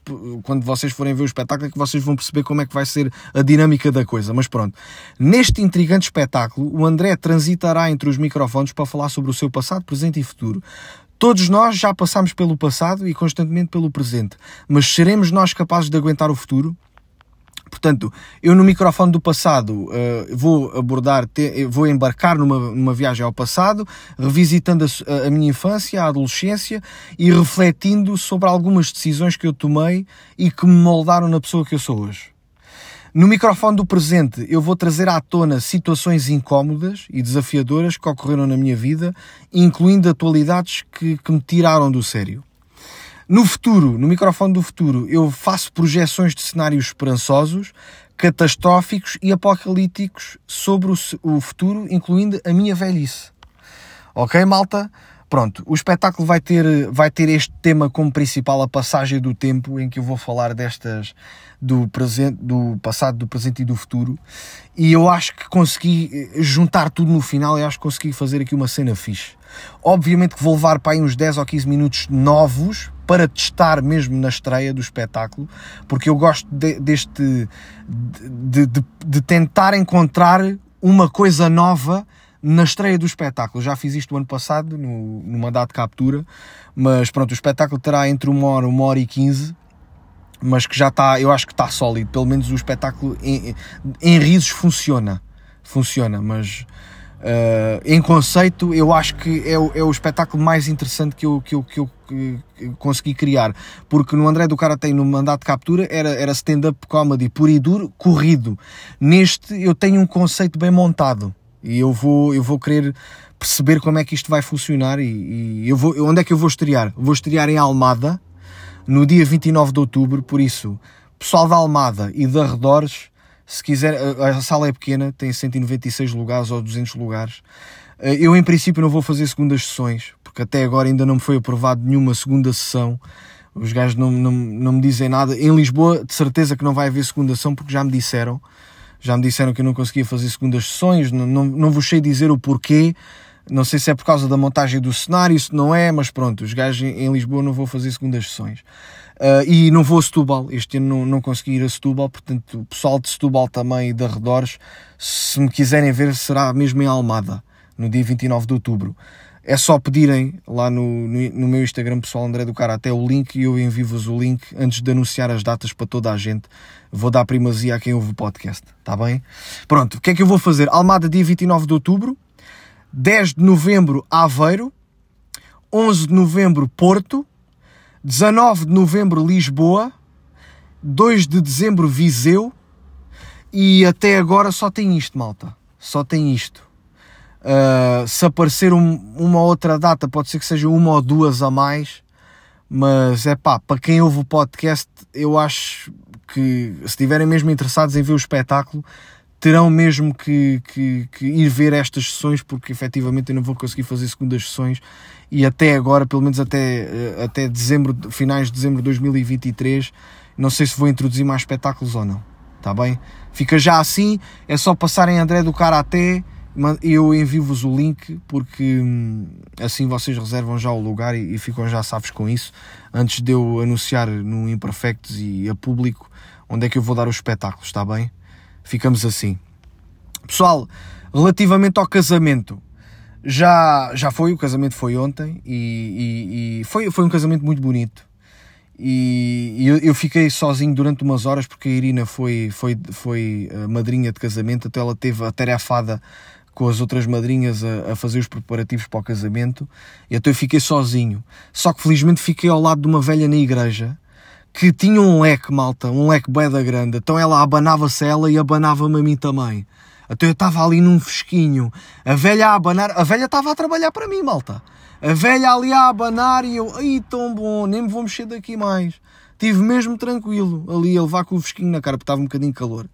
quando vocês forem ver o espetáculo é que vocês vão perceber como é que vai ser a dinâmica da coisa. Mas pronto, neste intrigante espetáculo, o André transitará entre os microfones para falar sobre o seu passado, presente e futuro. Todos nós já passamos pelo passado e constantemente pelo presente, mas seremos nós capazes de aguentar o futuro? Portanto, eu no microfone do passado uh, vou abordar, te, vou embarcar numa, numa viagem ao passado, revisitando a, a, minha infância, a adolescência e refletindo sobre algumas decisões que eu tomei e que me moldaram na pessoa que eu sou hoje. No microfone do presente, eu vou trazer à tona situações incómodas e desafiadoras que ocorreram na minha vida, incluindo atualidades que, que me tiraram do sério. No futuro, no microfone do futuro, eu faço projeções de cenários esperançosos, catastróficos e apocalípticos sobre o, futuro, incluindo a minha velhice. Ok, malta? Pronto, o espetáculo vai ter, vai ter este tema como principal, a passagem do tempo, em que eu vou falar destas do presente, do passado, do presente e do futuro. E eu acho que consegui eh, juntar tudo no final e acho que consegui fazer aqui uma cena fixe. Obviamente que vou levar para aí uns 10 ou 15 minutos novos para testar mesmo na estreia do espetáculo, porque eu gosto de, deste de, de, de tentar encontrar uma coisa nova na estreia do espetáculo. Já fiz isto o ano passado, no, no mandato de captura, mas pronto, o espetáculo terá entre uma hora, uma hora e quinze, mas que já está, eu acho que está sólido. Pelo menos o espetáculo em, em risos funciona. Funciona, mas Uh, em conceito, eu acho que é o, é o espetáculo mais interessante que eu, que eu, que eu consegui criar. Porque no André do Cara tem no mandato de captura era, era stand-up comedy puro e duro, corrido. Neste eu tenho um conceito bem montado e eu vou, eu vou querer perceber como é que isto vai funcionar. E, e eu vou, onde é que eu vou estrear? Vou estrear em Almada no dia 29 de outubro. Por isso, pessoal da Almada e de arredores se quiser, a sala é pequena, tem 196 lugares ou 200 lugares. Eh, eu, em princípio, não vou fazer segundas sessões, porque até agora ainda não me foi aprovado nenhuma segunda sessão. Os gajos não, não, não me dizem nada. Em Lisboa, de certeza que não vai haver segunda sessão, porque já me disseram. Já me disseram que eu não conseguia fazer segundas sessões. Não, não, não vos sei dizer o porquê. Não sei se é por causa da montagem do cenário, se não é, mas pronto, os gajos em Lisboa não vou fazer segundas sessões. Uh, e não vou a Setúbal, este ano não, não consegui ir a Setúbal, portanto o pessoal de Setúbal também e de arredores, se me quiserem ver, será mesmo em Almada, no dia 29 de Outubro. É só pedirem lá no, no, meu Instagram pessoal André do Cara até o link e eu envio-vos o link antes de anunciar as datas para toda a gente. Vou dar primazia a quem ouve o podcast, está bem? Pronto, o que é que eu vou fazer? Almada dia 29 de Outubro, 10 de Novembro Aveiro, 11 de Novembro Porto, 19 de Novembro Lisboa, 2 de Dezembro Viseu e até agora só tem isto, malta. Só tem isto. Uh, se aparecer um, uma outra data, pode ser que seja uma ou duas a mais, mas é pá, para quem ouve o podcast, eu acho que se estiverem mesmo interessados em ver o espetáculo, terão mesmo que, que, que, ir ver estas sessões, porque efetivamente eu não vou conseguir fazer segundas sessões e até agora, pelo menos até, eh, até dezembro, finais de dezembro de 2023, não sei se vou introduzir mais espetáculos ou não. Está bem? Fica já assim, é só passarem André do Karaté eu envio-vos o link porque hum, assim vocês reservam já o lugar e, e ficam já salvos com isso antes de eu anunciar no Imperfectos e a público onde é que eu vou dar os espetáculos, está bem? Ficamos assim. Pessoal, relativamente ao casamento, já, já foi, o casamento foi ontem e, e, e foi, foi um casamento muito bonito. E, e eu, eu, fiquei sozinho durante umas horas porque a Irina foi, foi, foi a madrinha de casamento, até ela teve a tarefada com as outras madrinhas a, a, fazer os preparativos para o casamento, e até eu fiquei sozinho. Só que felizmente fiquei ao lado de uma velha na igreja que tinha um leque, malta, um leque da grande. Então ela abanava-se ela e abanava-me a mim também. Até eu estava ali num fresquinho, a velha a abanar, a velha estava a trabalhar para mim, malta. A velha ali a abanar e eu, ai tão bom, nem me vou mexer daqui mais. Tive mesmo tranquilo ali a levar com o fresquinho na cara, porque estava um bocadinho calor.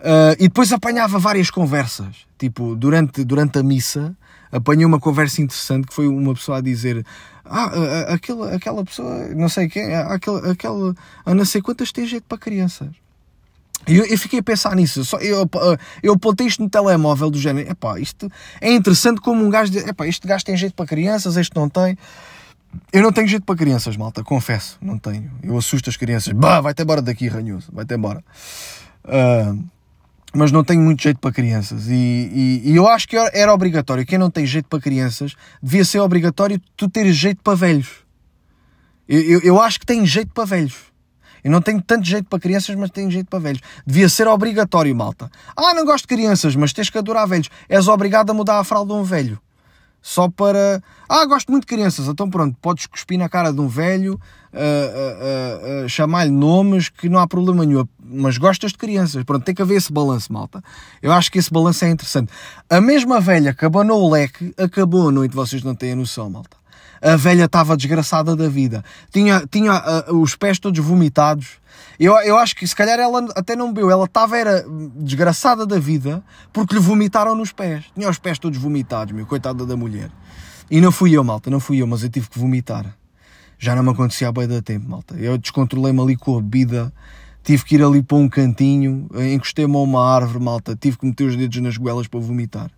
Uh, e depois apanhava várias conversas. Tipo, durante, durante a missa, apanhei uma conversa interessante que foi uma pessoa a dizer: Ah, aquela, aquela pessoa, não sei quem, aquela, aquela, a não sei quantas tem jeito para crianças. E eu, eu, fiquei a pensar nisso. Só, eu, eu apontei isto no telemóvel do género: Epá, isto é interessante como um gajo diz: Epá, este gajo tem jeito para crianças, este não tem. Eu não tenho jeito para crianças, malta, confesso, não tenho. Eu assusto as crianças. Bah, vai-te embora daqui, ranhoso, vai-te embora. Uh, mas não tenho muito jeito para crianças. E, e, e, eu acho que era obrigatório. Quem não tem jeito para crianças, devia ser obrigatório tu teres jeito para velhos. Eu, eu, eu, acho que tenho jeito para velhos. Eu não tenho tanto jeito para crianças, mas tenho jeito para velhos. Devia ser obrigatório, malta. Ah, não gosto de crianças, mas tens que adorar velhos. És obrigado a mudar a fralda de um velho só para. Ah, gosto muito de crianças, então pronto, podes cuspir na cara de um velho, uh, uh, uh, chamar-lhe nomes que não há problema nenhum, mas gostas de crianças, pronto, tem que haver esse balanço, malta. Eu acho que esse balanço é interessante. A mesma velha que abanou o leque acabou a noite, vocês não têm a noção, malta. A velha estava desgraçada da vida, tinha, tinha os pés todos vomitados, eu, eu acho que se calhar ela até não bebeu, ela estava era desgraçada da vida porque lhe vomitaram nos pés. Tinha os pés todos vomitados, meu, coitada da mulher. E não fui eu, malta, não fui eu, mas eu tive que vomitar. Já não me acontecia há bem da tempo, malta. Eu descontrolei-me ali com a bebida, tive que ir ali para um cantinho, encostei-me a uma árvore, malta, tive que meter os dedos nas goelas para vomitar.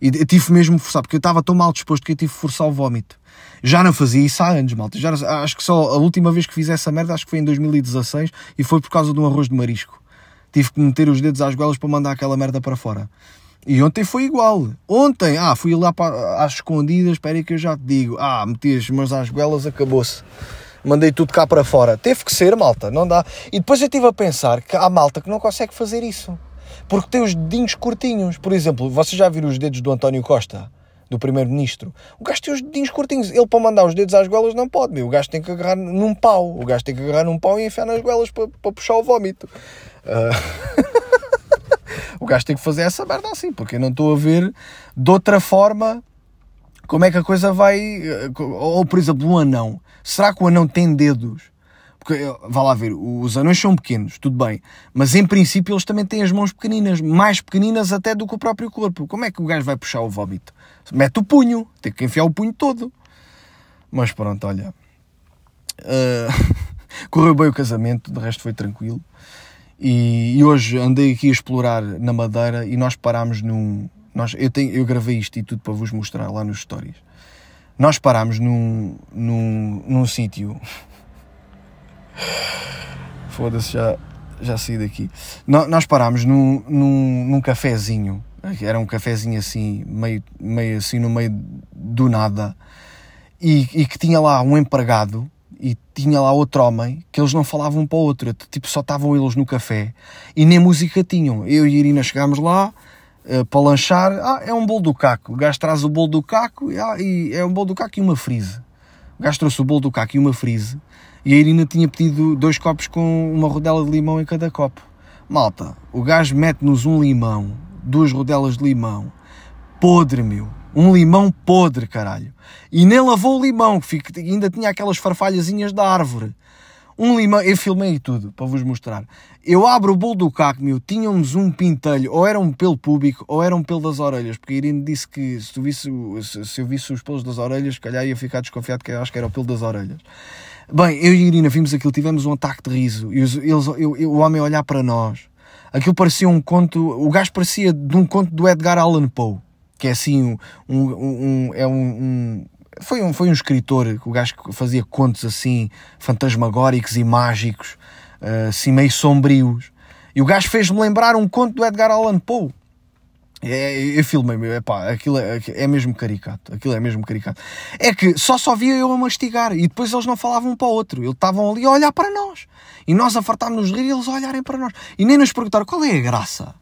E tive mesmo que forçar, porque eu estava tão mal disposto que eu tive que forçar o vómito. Já não fazia isso há anos, malta. Já, acho que só a última vez que fiz essa merda, acho que foi em 2016 e foi por causa de um arroz de marisco. Tive que meter os dedos às goelas para mandar aquela merda para fora. E ontem foi igual. Ontem, ah, fui lá para, às escondidas, espera aí que eu já te digo. Ah, meti as mãos às goelas, acabou-se. Mandei tudo cá para fora. Teve que ser, malta, não dá. E depois eu estive a pensar que há malta que não consegue fazer isso. Porque tem os dedinhos curtinhos. Por exemplo, vocês já viram os dedos do António Costa? Do Primeiro-Ministro. O gajo tem os dedinhos curtinhos. Ele, para mandar os dedos às goelas, não pode. Meu. O gajo tem que agarrar num pau. O gajo tem que agarrar num pau e enfiar nas goelas para, para puxar o vómito. Uh... <laughs> o gajo tem que fazer essa merda assim, porque eu não estou a ver de outra forma como é que a coisa vai. Ou, por exemplo, um anão. Será que o anão tem dedos? Porque, vá lá ver, os anões são pequenos, tudo bem, mas em princípio eles também têm as mãos pequeninas, mais pequeninas até do que o próprio corpo. Como é que o gajo vai puxar o vómito? Mete o punho, tem que enfiar o punho todo. Mas pronto, olha. Uh, <laughs> correu bem o casamento, de resto foi tranquilo. E, e, hoje andei aqui a explorar na Madeira e nós parámos num, Nós, eu, tenho, eu gravei isto e tudo para vos mostrar lá nos stories. Nós parámos num, num, num sítio. <sighs> Foda-se, já, já saí daqui. No, nós parámos num, num, num cafezinho. Era um cafezinho assim, meio, meio assim no meio do nada. E, e que tinha lá um empregado e tinha lá outro homem que eles não falavam um para o outro, tipo só estavam eles no café e nem música tinham. Eu e a Irina chegámos lá uh, para lanchar, ah, é um bolo do caco. O gajo traz o bolo do caco ah, e é um bolo do caco e uma frise. O gajo trouxe o bolo do caco e uma frise e a Irina tinha pedido dois copos com uma rodela de limão em cada copo. Malta, o gajo mete-nos um limão, duas rodelas de limão, podre, meu um limão podre, caralho. E nem lavou o limão, que ainda tinha aquelas farfalhazinhas da árvore. Um limão, eu filmei tudo para vos mostrar. Eu abro o bolo do caco, meu, tínhamos um pintelho, ou era um pelo público, ou era um pelo das orelhas, porque a Irene disse que se, tu visse, se, se eu visse os pelos das orelhas, calhar ia ficar desconfiado que acho que era o pelo das orelhas. Bem, eu e a Irina vimos aquilo, tivemos um ataque de riso, e eles, eu, eu, o homem olhar para nós. Aquilo parecia um conto, o gajo parecia de um conto do Edgar Allan Poe que é assim um, um, um é um, foi um foi um escritor o gajo que fazia contos assim fantasmagóricos e mágicos uh, assim meio sombrios. E o gajo fez-me lembrar um conto do Edgar Allan Poe é, eu filmei, é pá, aquilo é, é, mesmo caricato, aquilo é mesmo caricato. É que só só via eu a mastigar e depois eles não falavam um para o outro, eles estavam ali a olhar para nós e nós a fartámos-nos de rir e eles a olharem para nós e nem nos perguntaram qual é a graça.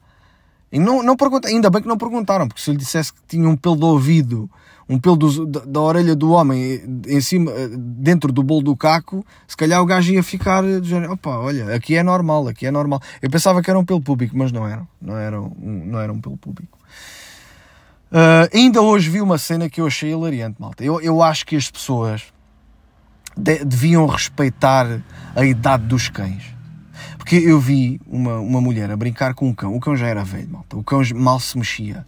E não, não pergunta, ainda bem que não perguntaram, porque se eu lhe dissesse que tinha um pelo do ouvido, um pelo do, da, da, orelha do homem em cima, dentro do bolo do caco, se calhar o gajo ia ficar de género, opa, olha, aqui é normal, aqui é normal. Eu pensava que era um pelo público, mas não eram, não eram, não era um pelo público. Uh, ainda hoje vi uma cena que eu achei hilariante, malta. Eu, eu acho que as pessoas de, deviam respeitar a idade dos cães. Porque eu vi uma, uma mulher a brincar com um cão, o cão já era velho, malta, o cão mal se mexia.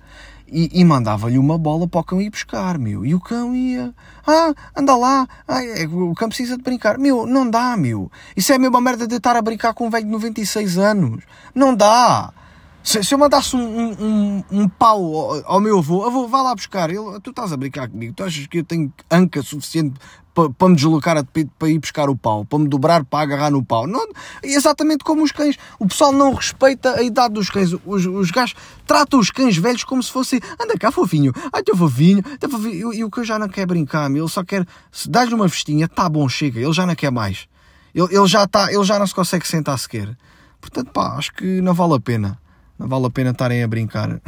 E, e mandava-lhe uma bola para o cão ir buscar, meu. E o cão ia, ah, anda lá, ah, é, o cão precisa de brincar. Meu, não dá, meu. Isso é a mesma merda de estar a brincar com um velho de 96 anos. Não dá. Se, se eu mandasse um, um, um, um pau ao, ao, meu avô, avô, vá lá buscar. Ele, tu estás a brincar comigo, tu achas que eu tenho anca suficiente para, para me deslocar a, para ir buscar o pau, para me dobrar para agarrar no pau? Não, exatamente como os cães. O pessoal não respeita a idade dos cães. Os, os gajos tratam os cães velhos como se fosse anda cá, fofinho, ai teu fofinho, teu fofinho. E, o cão já não quer brincar, meu. ele só quer, se dás-lhe uma festinha, tá bom, chega, ele já não quer mais. Ele, ele, já tá, ele já não se consegue sentar sequer. Portanto, pá, acho que não vale a pena. Não vale a pena estarem a brincar.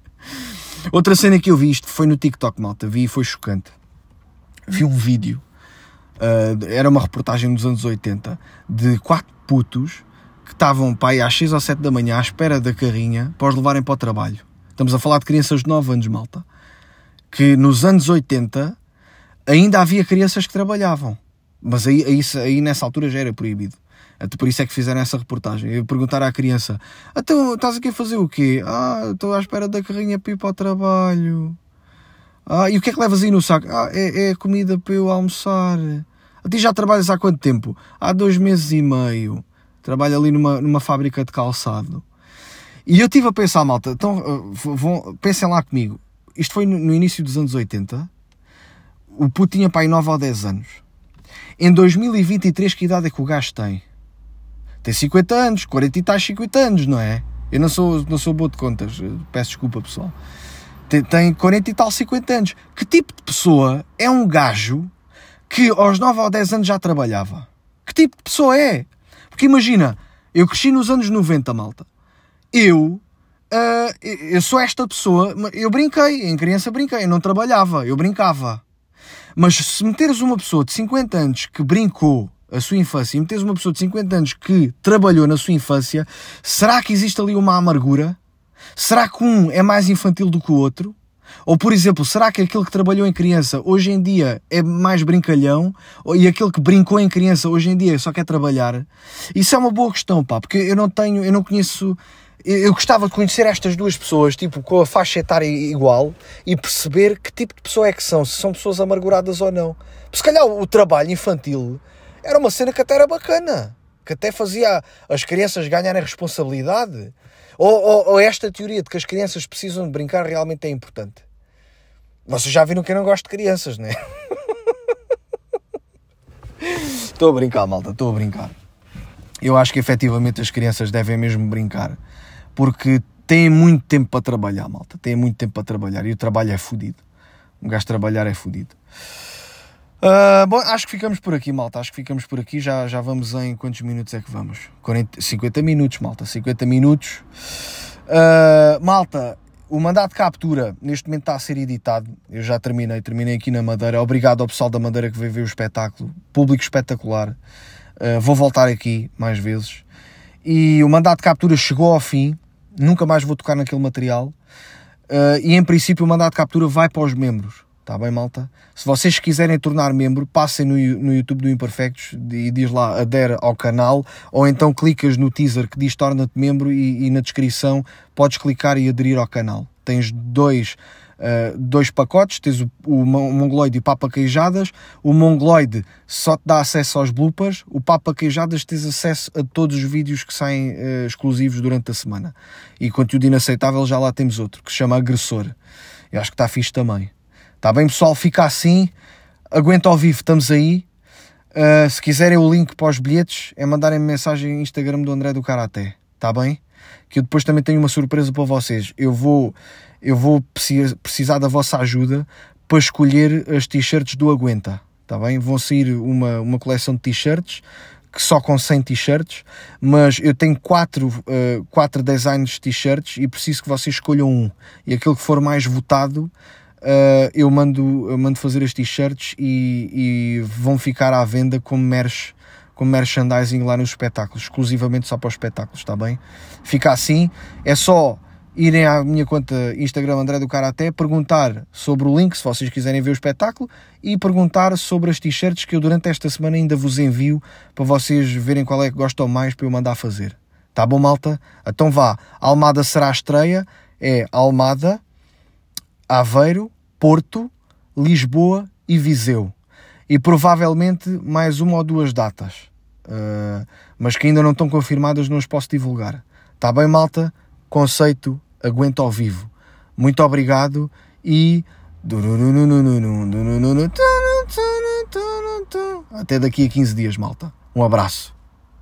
<laughs> Outra cena que eu vi, isto foi no TikTok, malta, vi e foi chocante. Vi um vídeo, uh, era uma reportagem dos anos 80, de quatro putos que estavam pai às 6 ou 7 da manhã à espera da carrinha para os levarem para o trabalho. Estamos a falar de crianças de 9 anos, malta. Que nos anos 80 ainda havia crianças que trabalhavam. Mas aí, aí, aí nessa altura já era proibido. Até por isso é que fizeram essa reportagem. Eu perguntar à criança: Então, estás aqui a fazer o quê? Ah, estou à espera da carrinha para ir para o trabalho. Ah, e o que é que levas aí no saco? Ah, é, é comida para eu almoçar. A ti já trabalhas há quanto tempo? Há dois meses e meio. Trabalho ali numa, numa fábrica de calçado. E eu estive a pensar, malta, então uh, vão, pensem lá comigo. Isto foi no, no início dos anos 80. O puto tinha pai 9 ou 10 anos. Em 2023, que idade é que o gajo tem? tem 50 anos, 40 e tais 50 anos, não é? Eu não sou, não sou boa de contas, peço desculpa pessoal. Tem, tem 40 e tal 50 anos. Que tipo de pessoa é um gajo que aos 9 ou 10 anos já trabalhava? Que tipo de pessoa é? Porque imagina, eu cresci nos anos 90, malta. Eu, uh, eu sou esta pessoa, eu brinquei, em criança brinquei, eu não trabalhava, eu brincava. Mas se meteres uma pessoa de 50 anos que brincou a sua infância e meteres uma pessoa de 50 anos que trabalhou na sua infância, será que existe ali uma amargura? Será que um é mais infantil do que o outro? Ou, por exemplo, será que aquele que trabalhou em criança hoje em dia é mais brincalhão e aquele que brincou em criança hoje em dia só quer trabalhar? Isso é uma boa questão, pá, porque eu não tenho, eu não conheço. Eu gostava de conhecer estas duas pessoas, tipo, com a faixa etária igual e perceber que tipo de pessoa é que são, se são pessoas amarguradas ou não. Se calhar o trabalho infantil era uma cena que até era bacana. que até fazia as crianças ganharem responsabilidade? Ou, ou, ou, esta teoria de que as crianças precisam de brincar realmente é importante? Vocês já viram que eu não gosto de crianças, não é? <laughs> estou a brincar, malta, estou a brincar. Eu acho que efetivamente as crianças devem mesmo brincar. Porque têm muito tempo para trabalhar, malta. Têm muito tempo para trabalhar. E o trabalho é fodido. Um gajo trabalhar é fodido. Uh, bom, acho que ficamos por aqui, malta. Acho que ficamos por aqui. Já, já vamos em quantos minutos é que vamos? 40, 50 minutos, malta. 50 minutos. Uh, malta, o mandato de captura neste momento está a ser editado. Eu já terminei, terminei aqui na Madeira. Obrigado ao pessoal da Madeira que veio ver o espetáculo. Público espetacular. Uh, vou voltar aqui mais vezes. E o mandato de captura chegou ao fim. Nunca mais vou tocar naquele material. e em princípio o mandato de captura vai para os membros. Está bem, malta? Se vocês quiserem tornar membro, passem no, no YouTube do Imperfectos e diz lá adere ao canal, ou então clicas no teaser que diz torna-te membro e, e, na descrição podes clicar e aderir ao canal. Tens dois, uh, dois pacotes, tens o, o Mongoloid e o Papa Queijadas. O Mongoloid só te dá acesso aos bloopers, o Papa Queijadas tens acesso a todos os vídeos que saem uh, exclusivos durante a semana. E conteúdo inaceitável já lá temos outro, que se chama Agressor. Eu acho que está fixe também. Está bem, pessoal? Fica assim. Aguenta ao vivo, estamos aí. Uh, se quiserem o link para os bilhetes, é mandarem -me mensagem no Instagram do André do Karaté. Está bem? Que eu depois também tenho uma surpresa para vocês. Eu vou, eu vou precisar da vossa ajuda para escolher as t-shirts do Aguenta. Está bem? Vão sair uma, uma coleção de t-shirts que só com 100 t-shirts, mas eu tenho 4 uh, quatro designs de t-shirts e preciso que vocês escolham um. E aquele que for mais votado uh, eu, mando, eu mando fazer as t-shirts e, e, vão ficar à venda como merch, como merchandising lá nos espetáculos, exclusivamente só para os espetáculos, está bem? Fica assim, é só irem à minha conta Instagram André do Karaté, perguntar sobre o link, se vocês quiserem ver o espetáculo, e perguntar sobre as t-shirts que eu durante esta semana ainda vos envio para vocês verem qual é que gostam mais para eu mandar fazer. Tá bom, malta? Então vá. Almada será a estreia. É Almada, Aveiro, Porto, Lisboa e Viseu. E provavelmente mais uma ou duas datas. Uh, mas que ainda não estão confirmadas, não as posso divulgar. Está bem, malta? Conceito, aguento ao vivo. Muito obrigado e. Até daqui a 15 dias, malta. Um abraço.